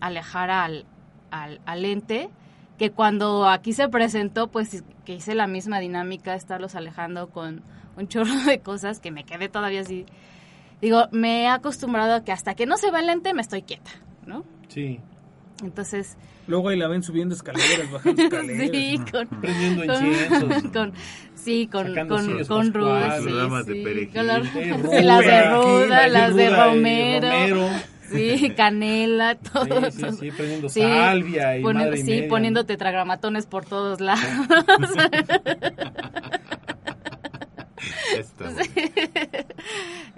alejar al al, al ente que cuando aquí se presentó, pues que hice la misma dinámica, estarlos alejando con un chorro de cosas que me quedé todavía así. Digo, me he acostumbrado a que hasta que no se va el lente me estoy quieta, ¿no? Sí. Entonces, Luego ahí la ven subiendo escaleras, bajando escaleras. sí, con, Prendiendo con- inciensos. con- sí, con, con, con ruda, sí, ramas de perejil. con la- Sí, sí, ruda, las de aquí, ruda, las de romero, romero. sí, canela, todo. Sí, sí, sí, prendiendo Sí, salvia y poniendo- madre y sí, media, poniendo ¿no? tetragramatones por todos lados.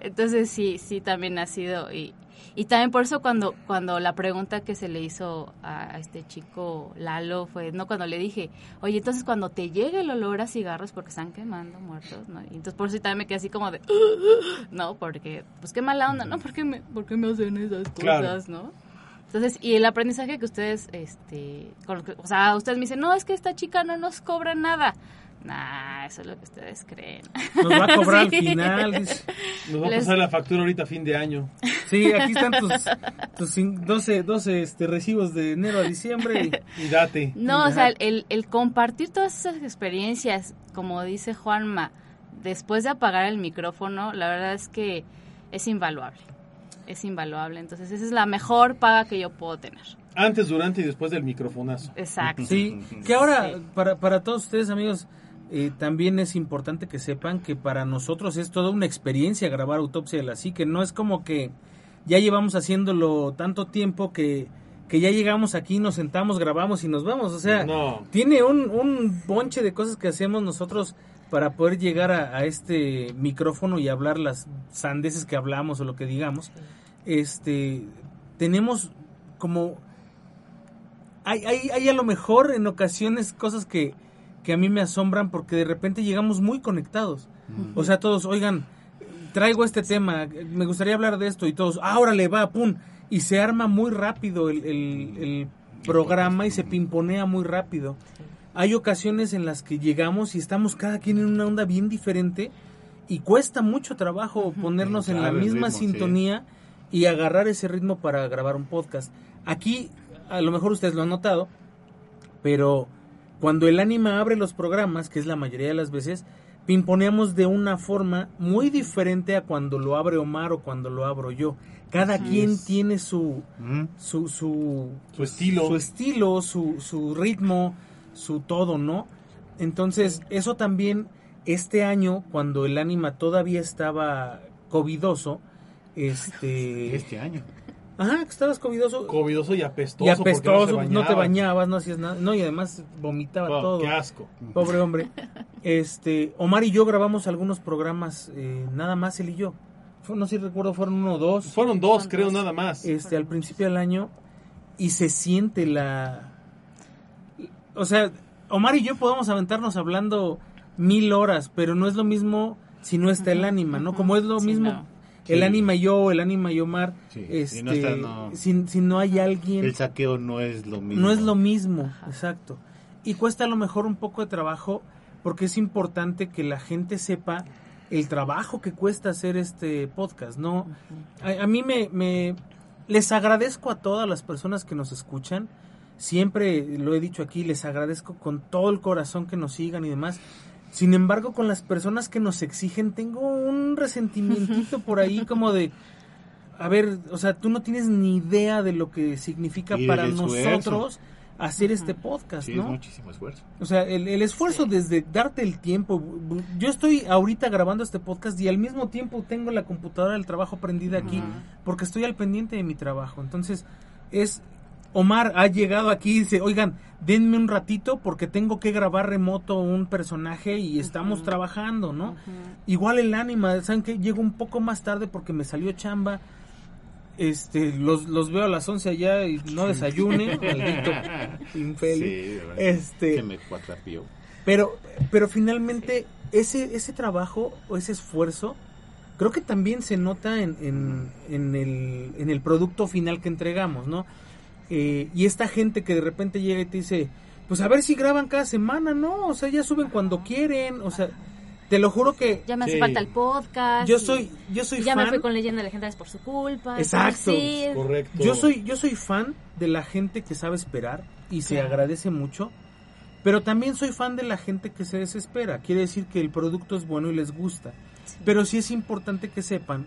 Entonces sí, sí también ha sido y, y también por eso cuando cuando la pregunta que se le hizo a, a este chico Lalo fue no cuando le dije oye entonces cuando te llegue el olor a cigarros porque están quemando muertos no y entonces por eso también me quedé así como de no porque pues qué mala onda no porque me porque me hacen esas cosas Claro. no entonces y el aprendizaje que ustedes este con lo que- o sea ustedes me dicen no es que esta chica no nos cobra nada Nah, eso es lo que ustedes creen. Nos va a cobrar Sí. al final. Nos va a Les- pasar la factura ahorita a fin de año. Sí, aquí están tus, tus cin- 12, 12 este, recibos de enero a diciembre. y- Y date. No, o sea, el, el compartir todas esas experiencias, como dice Juanma, después de apagar el micrófono, la verdad es que es invaluable. Es invaluable. Entonces, esa es la mejor paga que yo puedo tener. Antes, durante y después del microfonazo. Exacto. Sí, que ahora, Sí. para, para todos ustedes, amigos, eh, también es importante que sepan que para nosotros es toda una experiencia grabar Autopsia de la Psique. No es como que ya llevamos haciéndolo tanto tiempo que, que ya llegamos aquí, nos sentamos, grabamos y nos vamos. O sea, No. tiene un, un bonche de cosas que hacemos nosotros para poder llegar a, a este micrófono y hablar las sandeces que hablamos o lo que digamos. Este, tenemos como hay, hay, hay a lo mejor en ocasiones cosas que, que a mí me asombran porque de repente llegamos muy conectados. O sea, todos, oigan, traigo este tema, me gustaría hablar de esto y todos, ah, órale, va, pum. Y se arma muy rápido el, el- el programa y se pimponea muy rápido. Hay ocasiones en las que llegamos y estamos cada quien en una onda bien diferente y cuesta mucho trabajo ponernos en la misma ritmo, sí. sintonía y agarrar ese ritmo para grabar un podcast. Aquí, a lo mejor ustedes lo han notado, pero cuando el ánima abre los programas, que es la mayoría de las veces, pimponeamos de una forma muy diferente a cuando lo abre Omar o cuando lo abro yo. Cada quien tiene su, su, su, Su estilo. su estilo, su, su ritmo, su todo, ¿no? Entonces, eso también, este año, cuando el ánima todavía estaba covidoso, este... Este año. Ajá, que estabas covidoso. Covidoso y apestoso. y apestoso, se no, te bañaba. bañabas, no hacías nada. No, y además vomitaba todo. Qué asco. Pobre hombre. Este, Omar y yo grabamos algunos programas, eh, nada más él y yo. Fue- no sé si recuerdo, fueron uno o dos. Fueron dos, creo, dos. nada más. este al principio del año y se siente la o sea Omar y yo podemos aventarnos hablando mil horas pero no es lo mismo si no está el ánima no como es lo Sí, mismo no. el Sí. ánima y yo el ánima y Omar Sí, este si no está, no. si, si no hay alguien El saqueo no es lo mismo. no es lo mismo, exacto. Y cuesta a lo mejor un poco de trabajo porque es importante que la gente sepa el trabajo que cuesta hacer este podcast, ¿no? A, a mí me, me- les agradezco a todas las personas que nos escuchan. Siempre lo he dicho aquí, les agradezco con todo el corazón que nos sigan y demás. Sin embargo, con las personas que nos exigen, tengo un resentimiento por ahí como de, a ver, o sea, tú no tienes ni idea de lo que significa Y para nosotros hacer este podcast, Sí, es ¿no? muchísimo esfuerzo. O sea, el, el esfuerzo desde darte el tiempo. Yo estoy ahorita grabando este podcast y al mismo tiempo tengo la computadora del trabajo prendida aquí porque estoy al pendiente de mi trabajo. Entonces, es. Omar ha llegado aquí y dice: Oigan, denme un ratito porque tengo que grabar remoto un personaje y estamos trabajando, ¿no? Igual el ánima, ¿saben qué? Llego un poco más tarde porque me salió chamba. Este, los, los veo a las 11 allá y no desayune, maldito infeliz. Sí, de verdad. Este- Que me cuatrapió. Pero, pero finalmente, ese, ese trabajo o ese esfuerzo, creo que también se nota en, en, en el, en el producto final que entregamos, ¿no? Eh, y esta gente que de repente llega y te dice, pues a ver si graban cada semana, ¿no? O sea, ya suben cuando quieren, o sea, te lo juro que Ya me hace Sí. falta el podcast. yo soy, yo soy ya fan. me fui con leyendas legendarias por su culpa. Exacto. Sí, Correcto. Yo soy, yo soy fan de la gente que sabe esperar y se Claro. agradece mucho, pero también soy fan de la gente que se desespera. Quiere decir que el producto es bueno y les gusta. sí. Pero sí es importante que sepan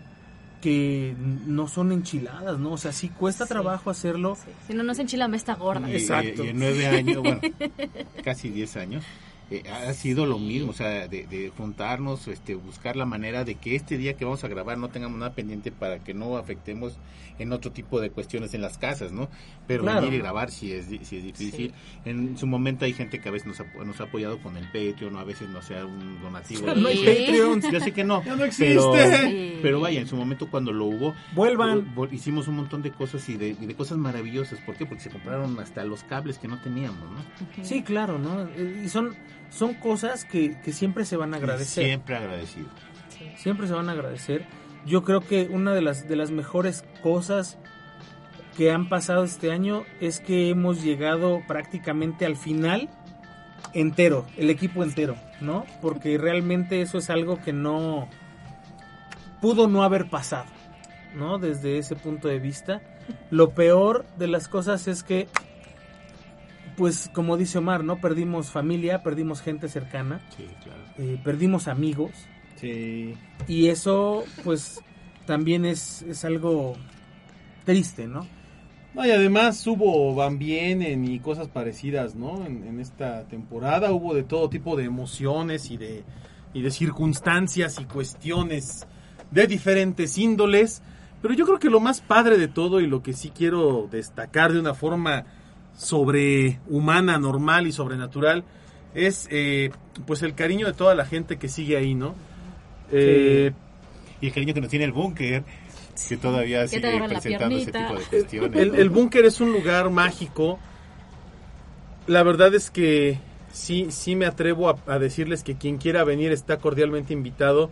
que no son enchiladas, ¿no? O sea, sí cuesta Sí. trabajo hacerlo. Sí. Si no, no se enchila, me está gorda. Y, Exacto. y en nueve años, bueno, casi diez años, eh, ha sido lo mismo, o sea, de, de juntarnos, este, buscar la manera de que este día que vamos a grabar no tengamos nada pendiente para que no afectemos en otro tipo de cuestiones en las casas, ¿no? Pero Claro. venir y grabar sí es, sí es difícil. En su momento hay gente que a veces nos ha, nos ha apoyado con el Patreon o a veces no sea un donativo. No hay Sí. Patreon. Yo sé que no. Ya no Pero, existe. Sí. pero vaya, en su momento cuando lo hubo, Vuelvan. Hicimos un montón de cosas y de, y de cosas maravillosas. ¿Por qué? Porque se compraron hasta los cables que no teníamos, ¿no? Sí, claro, ¿no? Eh, Y son, son cosas que, que siempre se van a agradecer. Siempre agradecido. siempre se van a agradecer. Yo creo que una de las de las mejores cosas que han pasado este año es que hemos llegado prácticamente al final entero, el equipo entero, ¿no? Porque realmente eso es algo que no pudo no haber pasado, ¿no? Desde ese punto de vista. Lo peor de las cosas es que, pues como dice Omar, ¿no? Perdimos familia, perdimos gente cercana, Sí, claro. eh, perdimos amigos. Sí. Y eso, pues, también es, es algo triste, ¿no? No, y además hubo Van Vienen y cosas parecidas, ¿no? En, en esta temporada hubo de todo tipo de emociones y de, y de circunstancias y cuestiones de diferentes índoles. Pero yo creo que lo más padre de todo y lo que sí quiero destacar de una forma sobrehumana, normal y sobrenatural es eh, pues el cariño de toda la gente que sigue ahí, ¿no? Eh, Y el cariño que nos tiene el búnker, que todavía sigue presentando ese tipo de cuestiones. El, ¿no? el búnker es un lugar mágico. La verdad es que sí, sí me atrevo a, a decirles que quien quiera venir está cordialmente invitado.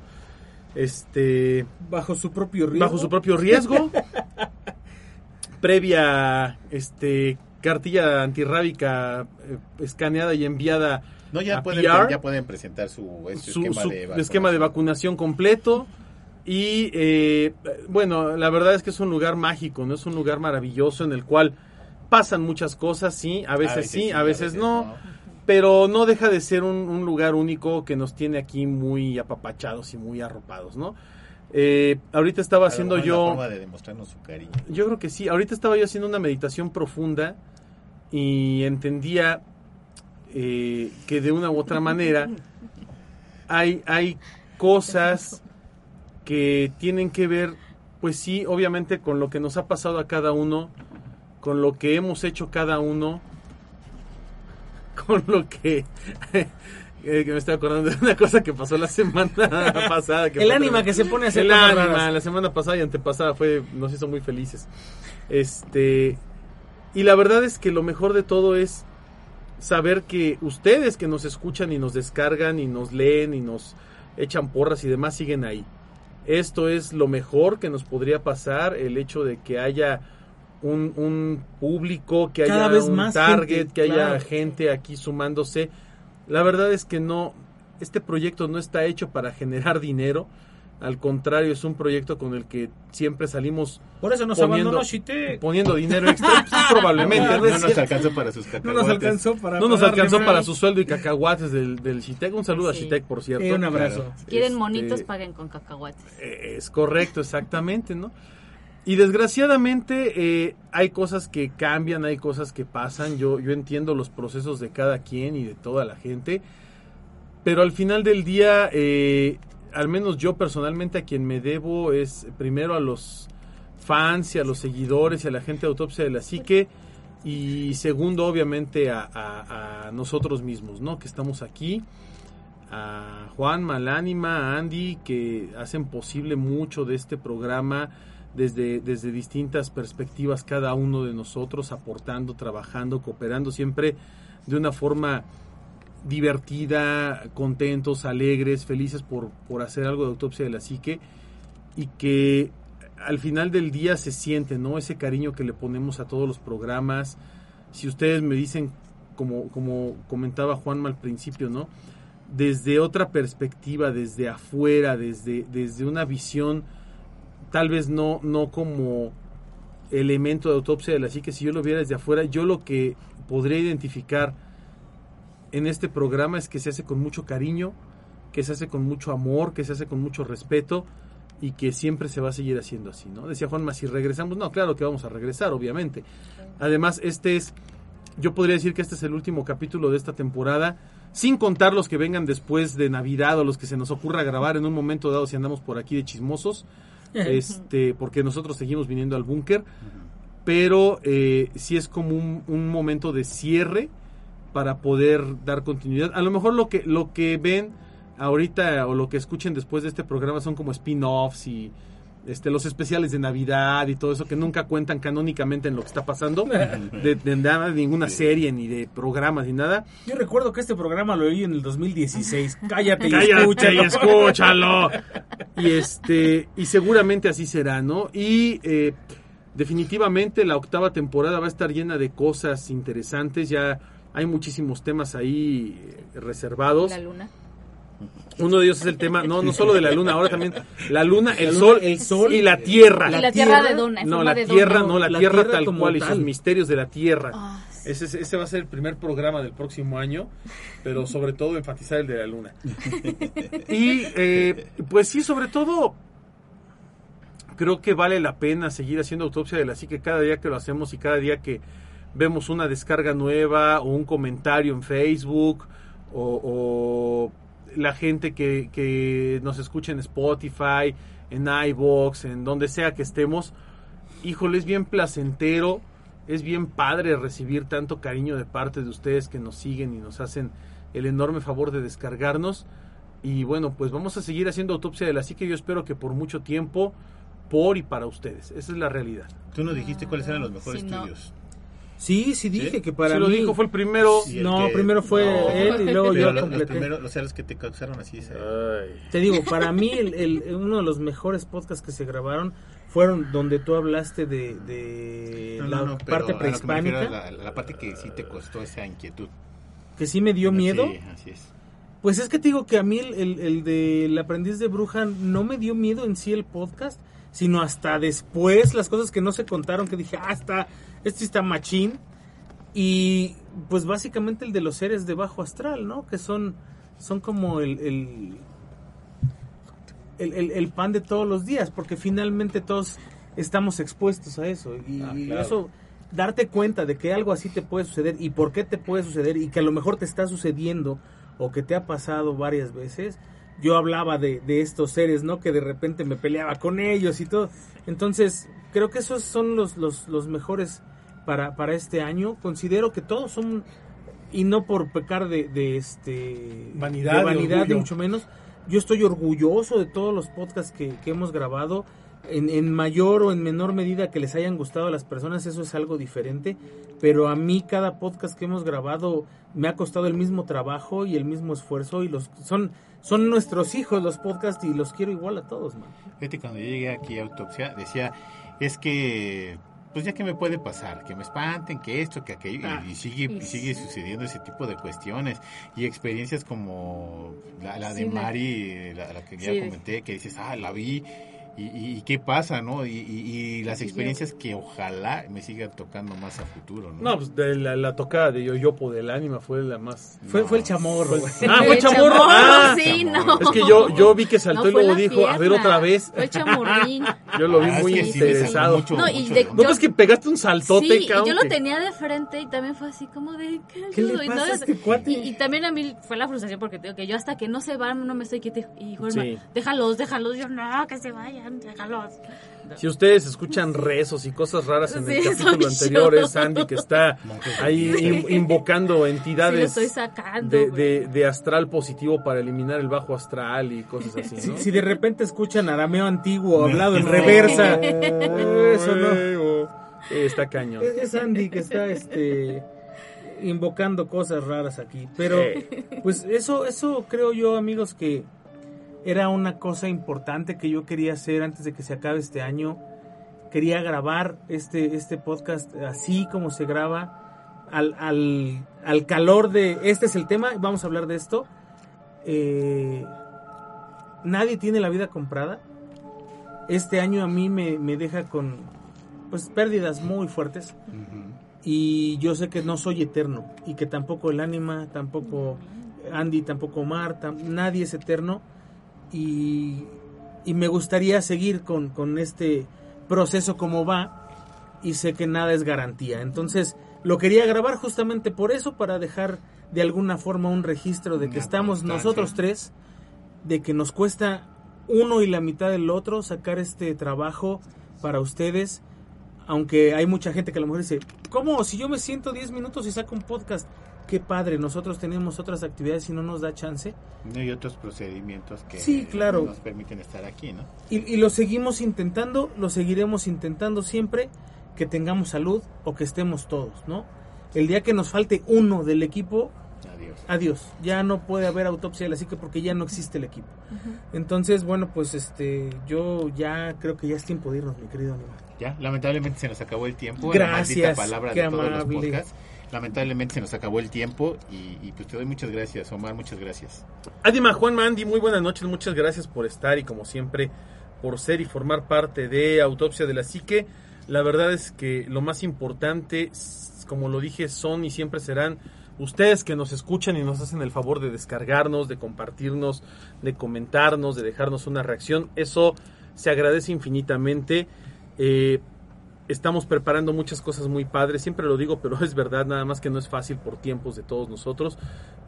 Este, Bajo su propio riesgo. bajo su propio riesgo. previa este cartilla antirrábica eh, escaneada y enviada No, ya a pueden, PR. ya pueden presentar su, este su, esquema, su de esquema de vacunación completo. Y eh, bueno, la verdad es que es un lugar mágico, no es un lugar maravilloso en el cual pasan muchas cosas, sí, a veces, sí, a veces, no, pero no deja de ser un, un lugar único que nos tiene aquí muy apapachados y muy arropados, ¿no? Eh, ahorita estaba haciendo yo... forma de demostrarnos su cariño. Yo creo que sí. Ahorita estaba yo haciendo una meditación profunda y entendía eh, que de una u otra manera hay, hay cosas que tienen que ver, pues sí, obviamente con lo que nos ha pasado a cada uno, con lo que hemos hecho cada uno, con lo que... eh, que me estoy acordando de una cosa que pasó la semana pasada. que El ánima que se pone a hacer El ánima, la semana pasada y antepasada fue, nos hizo muy felices. Este, y la verdad es que lo mejor de todo es saber que ustedes que nos escuchan y nos descargan y nos leen y nos echan porras y demás siguen ahí. Esto es lo mejor que nos podría pasar, el hecho de que haya un, un público, que Cada haya vez un más target, gente, que haya claro. gente aquí sumándose. La verdad es que no, este proyecto no está hecho para generar dinero. Al contrario, es un proyecto con el que siempre salimos Por eso nos Poniendo- abandonó Shite. poniendo dinero extra, pues, probablemente. No, ¿no? no nos alcanzó para sus No cacahuates. nos alcanzó para No nos alcanzó para su sueldo y cacahuates del, del Shitec. Un saludo Sí. a Shitec, por cierto. Eh, un abrazo. Si quieren Este, monitos, paguen con cacahuates. eh, Es correcto, exactamente, ¿no? Y desgraciadamente eh, hay cosas que cambian, hay cosas que pasan. Yo, yo entiendo los procesos de cada quien y de toda la gente. Pero al final del día, eh, al menos yo personalmente a quien me debo es primero a los fans y a los seguidores y a la gente de Autopsia de la Psique. Y segundo, obviamente, a, nosotros mismos, ¿no? Que estamos aquí. A Juan, Malánima, a Andy, que hacen posible mucho de este programa desde, desde distintas perspectivas cada uno de nosotros, aportando, trabajando, cooperando siempre de una forma divertida, contentos, alegres, felices por, por hacer algo de autopsia de la psique y que al final del día se siente, ¿no? Ese cariño que le ponemos a todos los programas. Si ustedes me dicen, como, como comentaba Juanma al principio, ¿no? Desde otra perspectiva, desde afuera, desde, desde una visión, tal vez no, no como elemento de autopsia de la psique, si yo lo viera desde afuera, yo lo que podría identificar en este programa es que se hace con mucho cariño, que se hace con mucho amor, que se hace con mucho respeto y que siempre se va a seguir haciendo así, ¿no? Decía Juanma, si regresamos, no, claro que vamos a regresar, obviamente. Además, este es, yo podría decir que este es el último capítulo de esta temporada, sin contar los que vengan después de Navidad o los que se nos ocurra grabar en un momento dado si andamos por aquí de chismosos, este, porque nosotros seguimos viniendo al búnker, pero eh, sí es como un, un momento de cierre para poder dar continuidad. A lo mejor lo que, lo que ven ahorita o lo que escuchen después de este programa son como spin-offs y este, los especiales de Navidad y todo eso que nunca cuentan canónicamente en lo que está pasando, de, de nada, de ninguna serie, ni de programas, ni nada. Yo recuerdo que este programa lo oí en el 2016. Cállate y Cállate escúchalo. y escúchalo. Y este, y seguramente así será, ¿no? Y eh, definitivamente la octava temporada va a estar llena de cosas interesantes. Ya Hay muchísimos temas ahí eh, reservados. La luna. Uno de ellos es el tema, no, no solo de la luna, ahora también la luna, el, luna, sol, el sol y la tierra. Y la, tierra, de dona. no, la tierra, no, la, La tierra, tierra tal cual y sus misterios de la tierra. Ah, sí. Ese, es- ese va a ser el primer programa del próximo año, pero sobre todo enfatizar el de la luna. y eh, pues sí, sobre todo, creo que vale la pena seguir haciendo autopsia de la psique cada día que lo hacemos y cada día que vemos una descarga nueva o un comentario en Facebook o, o la gente que, que nos escucha en Spotify, en iVoox, en donde sea que estemos. Híjole, es bien placentero, es bien padre recibir tanto cariño de parte de ustedes que nos siguen y nos hacen el enorme favor de descargarnos. Y bueno, pues vamos a seguir haciendo autopsia de la psique. Yo espero que por mucho tiempo, por y para ustedes. Esa es la realidad. Tú nos dijiste cuáles eran los mejores no. estudios. Sí, sí dije ¿Sí? que para Si lo mí... dijo, fue el primero. Sí, el No, que- primero fue No. él y luego Pero yo los, los completé. primeros, o sea, los que te causaron así. Te digo, para mí el, el- uno de los mejores podcasts que se grabaron fueron donde tú hablaste de, de No, la no, no, pero parte a lo que me refiero prehispánica, a La, la parte que sí te costó esa inquietud. que sí me dio miedo. Sí, así es. Pues es que te digo que a mí el, el, el del aprendiz de bruja no me dio miedo en sí el podcast, sino hasta después las cosas que no se contaron, que dije, ah, está, este está machín. Y pues básicamente el de los seres de bajo astral, ¿no? Que son, son como el, el, el, pan de todos los días, porque finalmente todos estamos expuestos a eso. Y, Ah, claro. eso, darte cuenta de que algo así te puede suceder y por qué te puede suceder y que a lo mejor te está sucediendo o que te ha pasado varias veces. Yo hablaba de, de estos seres, ¿no? Que de repente me peleaba con ellos y todo. Entonces, creo que esos son los, los, los mejores para, para este año. Considero que todos son, y no por pecar de, de este Vanidad, de de vanidad, ni mucho menos. Yo estoy orgulloso de todos los podcasts que, que hemos grabado. En, en mayor o en menor medida que les hayan gustado a las personas, eso es algo diferente. Pero a mí cada podcast que hemos grabado me ha costado el mismo trabajo y el mismo esfuerzo. Y los son, son nuestros hijos los podcasts y los quiero igual a todos, man. Fíjate, cuando yo llegué aquí a autopsia, decía, es que, pues ya que me puede pasar, que me espanten, que esto, que aquello, Ah. y, y sigue, y sigue sucediendo ese tipo de cuestiones y experiencias como la, la de Sí, Mari, la, la que ya comenté, que dices, ah, la vi. Y, y- qué pasa, ¿no? Y, y- y las experiencias que ojalá me sigan tocando más a futuro, ¿no? No, pues de la, la tocada de Yoyopo del ánima fue la más. Fue, No. fue el chamorro, güey. Ah, fue El chamorro. chamorro, Ah, sí, chamorro. no. Es que yo, yo vi que saltó No y fue luego dijo, a ver otra vez. Fue chamorrín. Yo lo vi Ah, es muy sí interesado. mucho, No, y de- onda. No, pues que pegaste un saltote, sí, y cabrón, yo lo tenía de frente y también fue así como de ¿qué, ¿Qué le pasa a este cuate? Y, y también a mí fue la frustración porque digo que yo hasta que no se van no me estoy quieta y déjalos, déjalos, yo no, que se vayan, Si ustedes escuchan rezos y cosas raras en el Sí, capítulo anterior, yo. es Andy que está ahí in- invocando Sí, lo entidades estoy sacando. de, güey. de- de astral positivo para eliminar el bajo astral y cosas así, Si, ¿no? si de repente escuchan arameo antiguo hablado en reversa, eso no. Está cañón. Es, es Andy que está este invocando cosas raras aquí. Pero pues eso, eso creo yo, amigos, que era una cosa importante que yo quería hacer antes de que se acabe este año. Quería grabar este, este podcast así como se graba, al, al, al calor de este es el tema, vamos a hablar de esto. Eh, nadie tiene la vida comprada. Este año a mí me, me deja con pues pérdidas muy fuertes y yo sé que no soy eterno y que tampoco el ánima, tampoco Andy, tampoco Omar, tam- nadie es eterno y, y me gustaría seguir con, con este proceso como va y sé que nada es garantía. Entonces lo quería grabar justamente por eso, para dejar de alguna forma un registro de que Una estamos constancia. nosotros tres, de que nos cuesta uno y la mitad del otro sacar este trabajo para ustedes aunque hay mucha gente que a lo mejor dice, ¿cómo? Si yo me siento 10 minutos y saco un podcast, qué padre, nosotros tenemos otras actividades y no nos da chance. No hay otros procedimientos que Sí, claro. nos permiten estar aquí, ¿no? Y, y lo seguimos intentando, lo seguiremos intentando siempre que tengamos salud o que estemos todos, ¿no? El día que nos falte uno del equipo, Adiós. adiós, ya no puede haber autopsia de la psique porque ya no existe el equipo. Entonces, bueno, pues este, yo ya creo que ya es tiempo de irnos, mi querido animal. Ya, lamentablemente se nos acabó el tiempo. Gracias, La maldita palabra qué de todos los amable. podcasts. Lamentablemente se nos acabó el tiempo y, pues te doy muchas gracias, Omar, muchas gracias. Adima, Juan Mandy, muy buenas noches, muchas gracias por estar y como siempre por ser y formar parte de Autopsia de la Psique. La verdad es que lo más importante, como lo dije, son y siempre serán ustedes que nos escuchan y nos hacen el favor de descargarnos, de compartirnos, de comentarnos, de dejarnos una reacción. Eso se agradece infinitamente. Eh, estamos preparando muchas cosas muy padres, siempre lo digo, pero es verdad, nada más que no es fácil por tiempos de todos nosotros,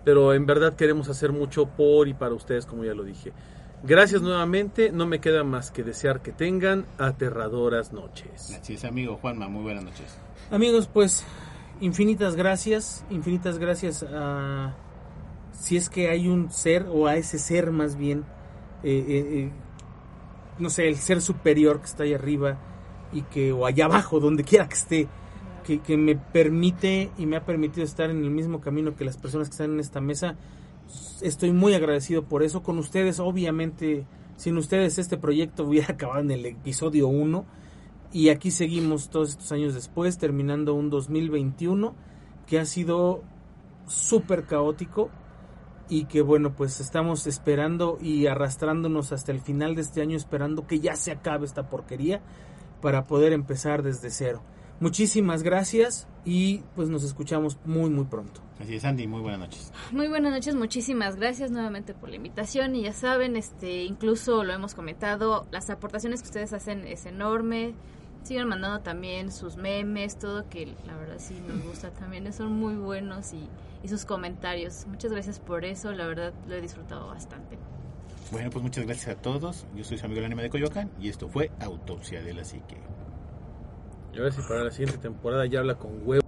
pero en verdad queremos hacer mucho por y para ustedes, como ya lo dije. Gracias nuevamente, no me queda más que desear que tengan aterradoras noches. Así es, amigo Juanma, muy buenas noches. Amigos, pues infinitas gracias, infinitas gracias a si es que hay un ser o a ese ser más bien, eh, eh, eh, no sé, el ser superior que está ahí arriba y que o allá abajo, donde quiera que esté, que, que me permite y me ha permitido estar en el mismo camino que las personas que están en esta mesa. Estoy muy agradecido por eso. Con ustedes, obviamente, sin ustedes este proyecto hubiera acabado en el episodio 1 y aquí seguimos todos estos años después, terminando un 2021 que ha sido súper caótico y que bueno, pues estamos esperando y arrastrándonos hasta el final de este año esperando que ya se acabe esta porquería para poder empezar desde cero. Muchísimas gracias y pues nos escuchamos muy muy pronto. Así es, Andy, muy buenas noches. Muy buenas noches, muchísimas gracias nuevamente por la invitación y ya saben, este incluso lo hemos comentado, las aportaciones que ustedes hacen es enorme. Sigan mandando también sus memes, todo que la verdad sí nos gusta también, son muy buenos y, y sus comentarios. Muchas gracias por eso, la verdad lo he disfrutado bastante. Bueno, pues muchas gracias a todos. Yo soy su amigo el anima de Coyoacán y esto fue Autopsia de la Psique. Y a ver si para la siguiente temporada ya habla con huevo.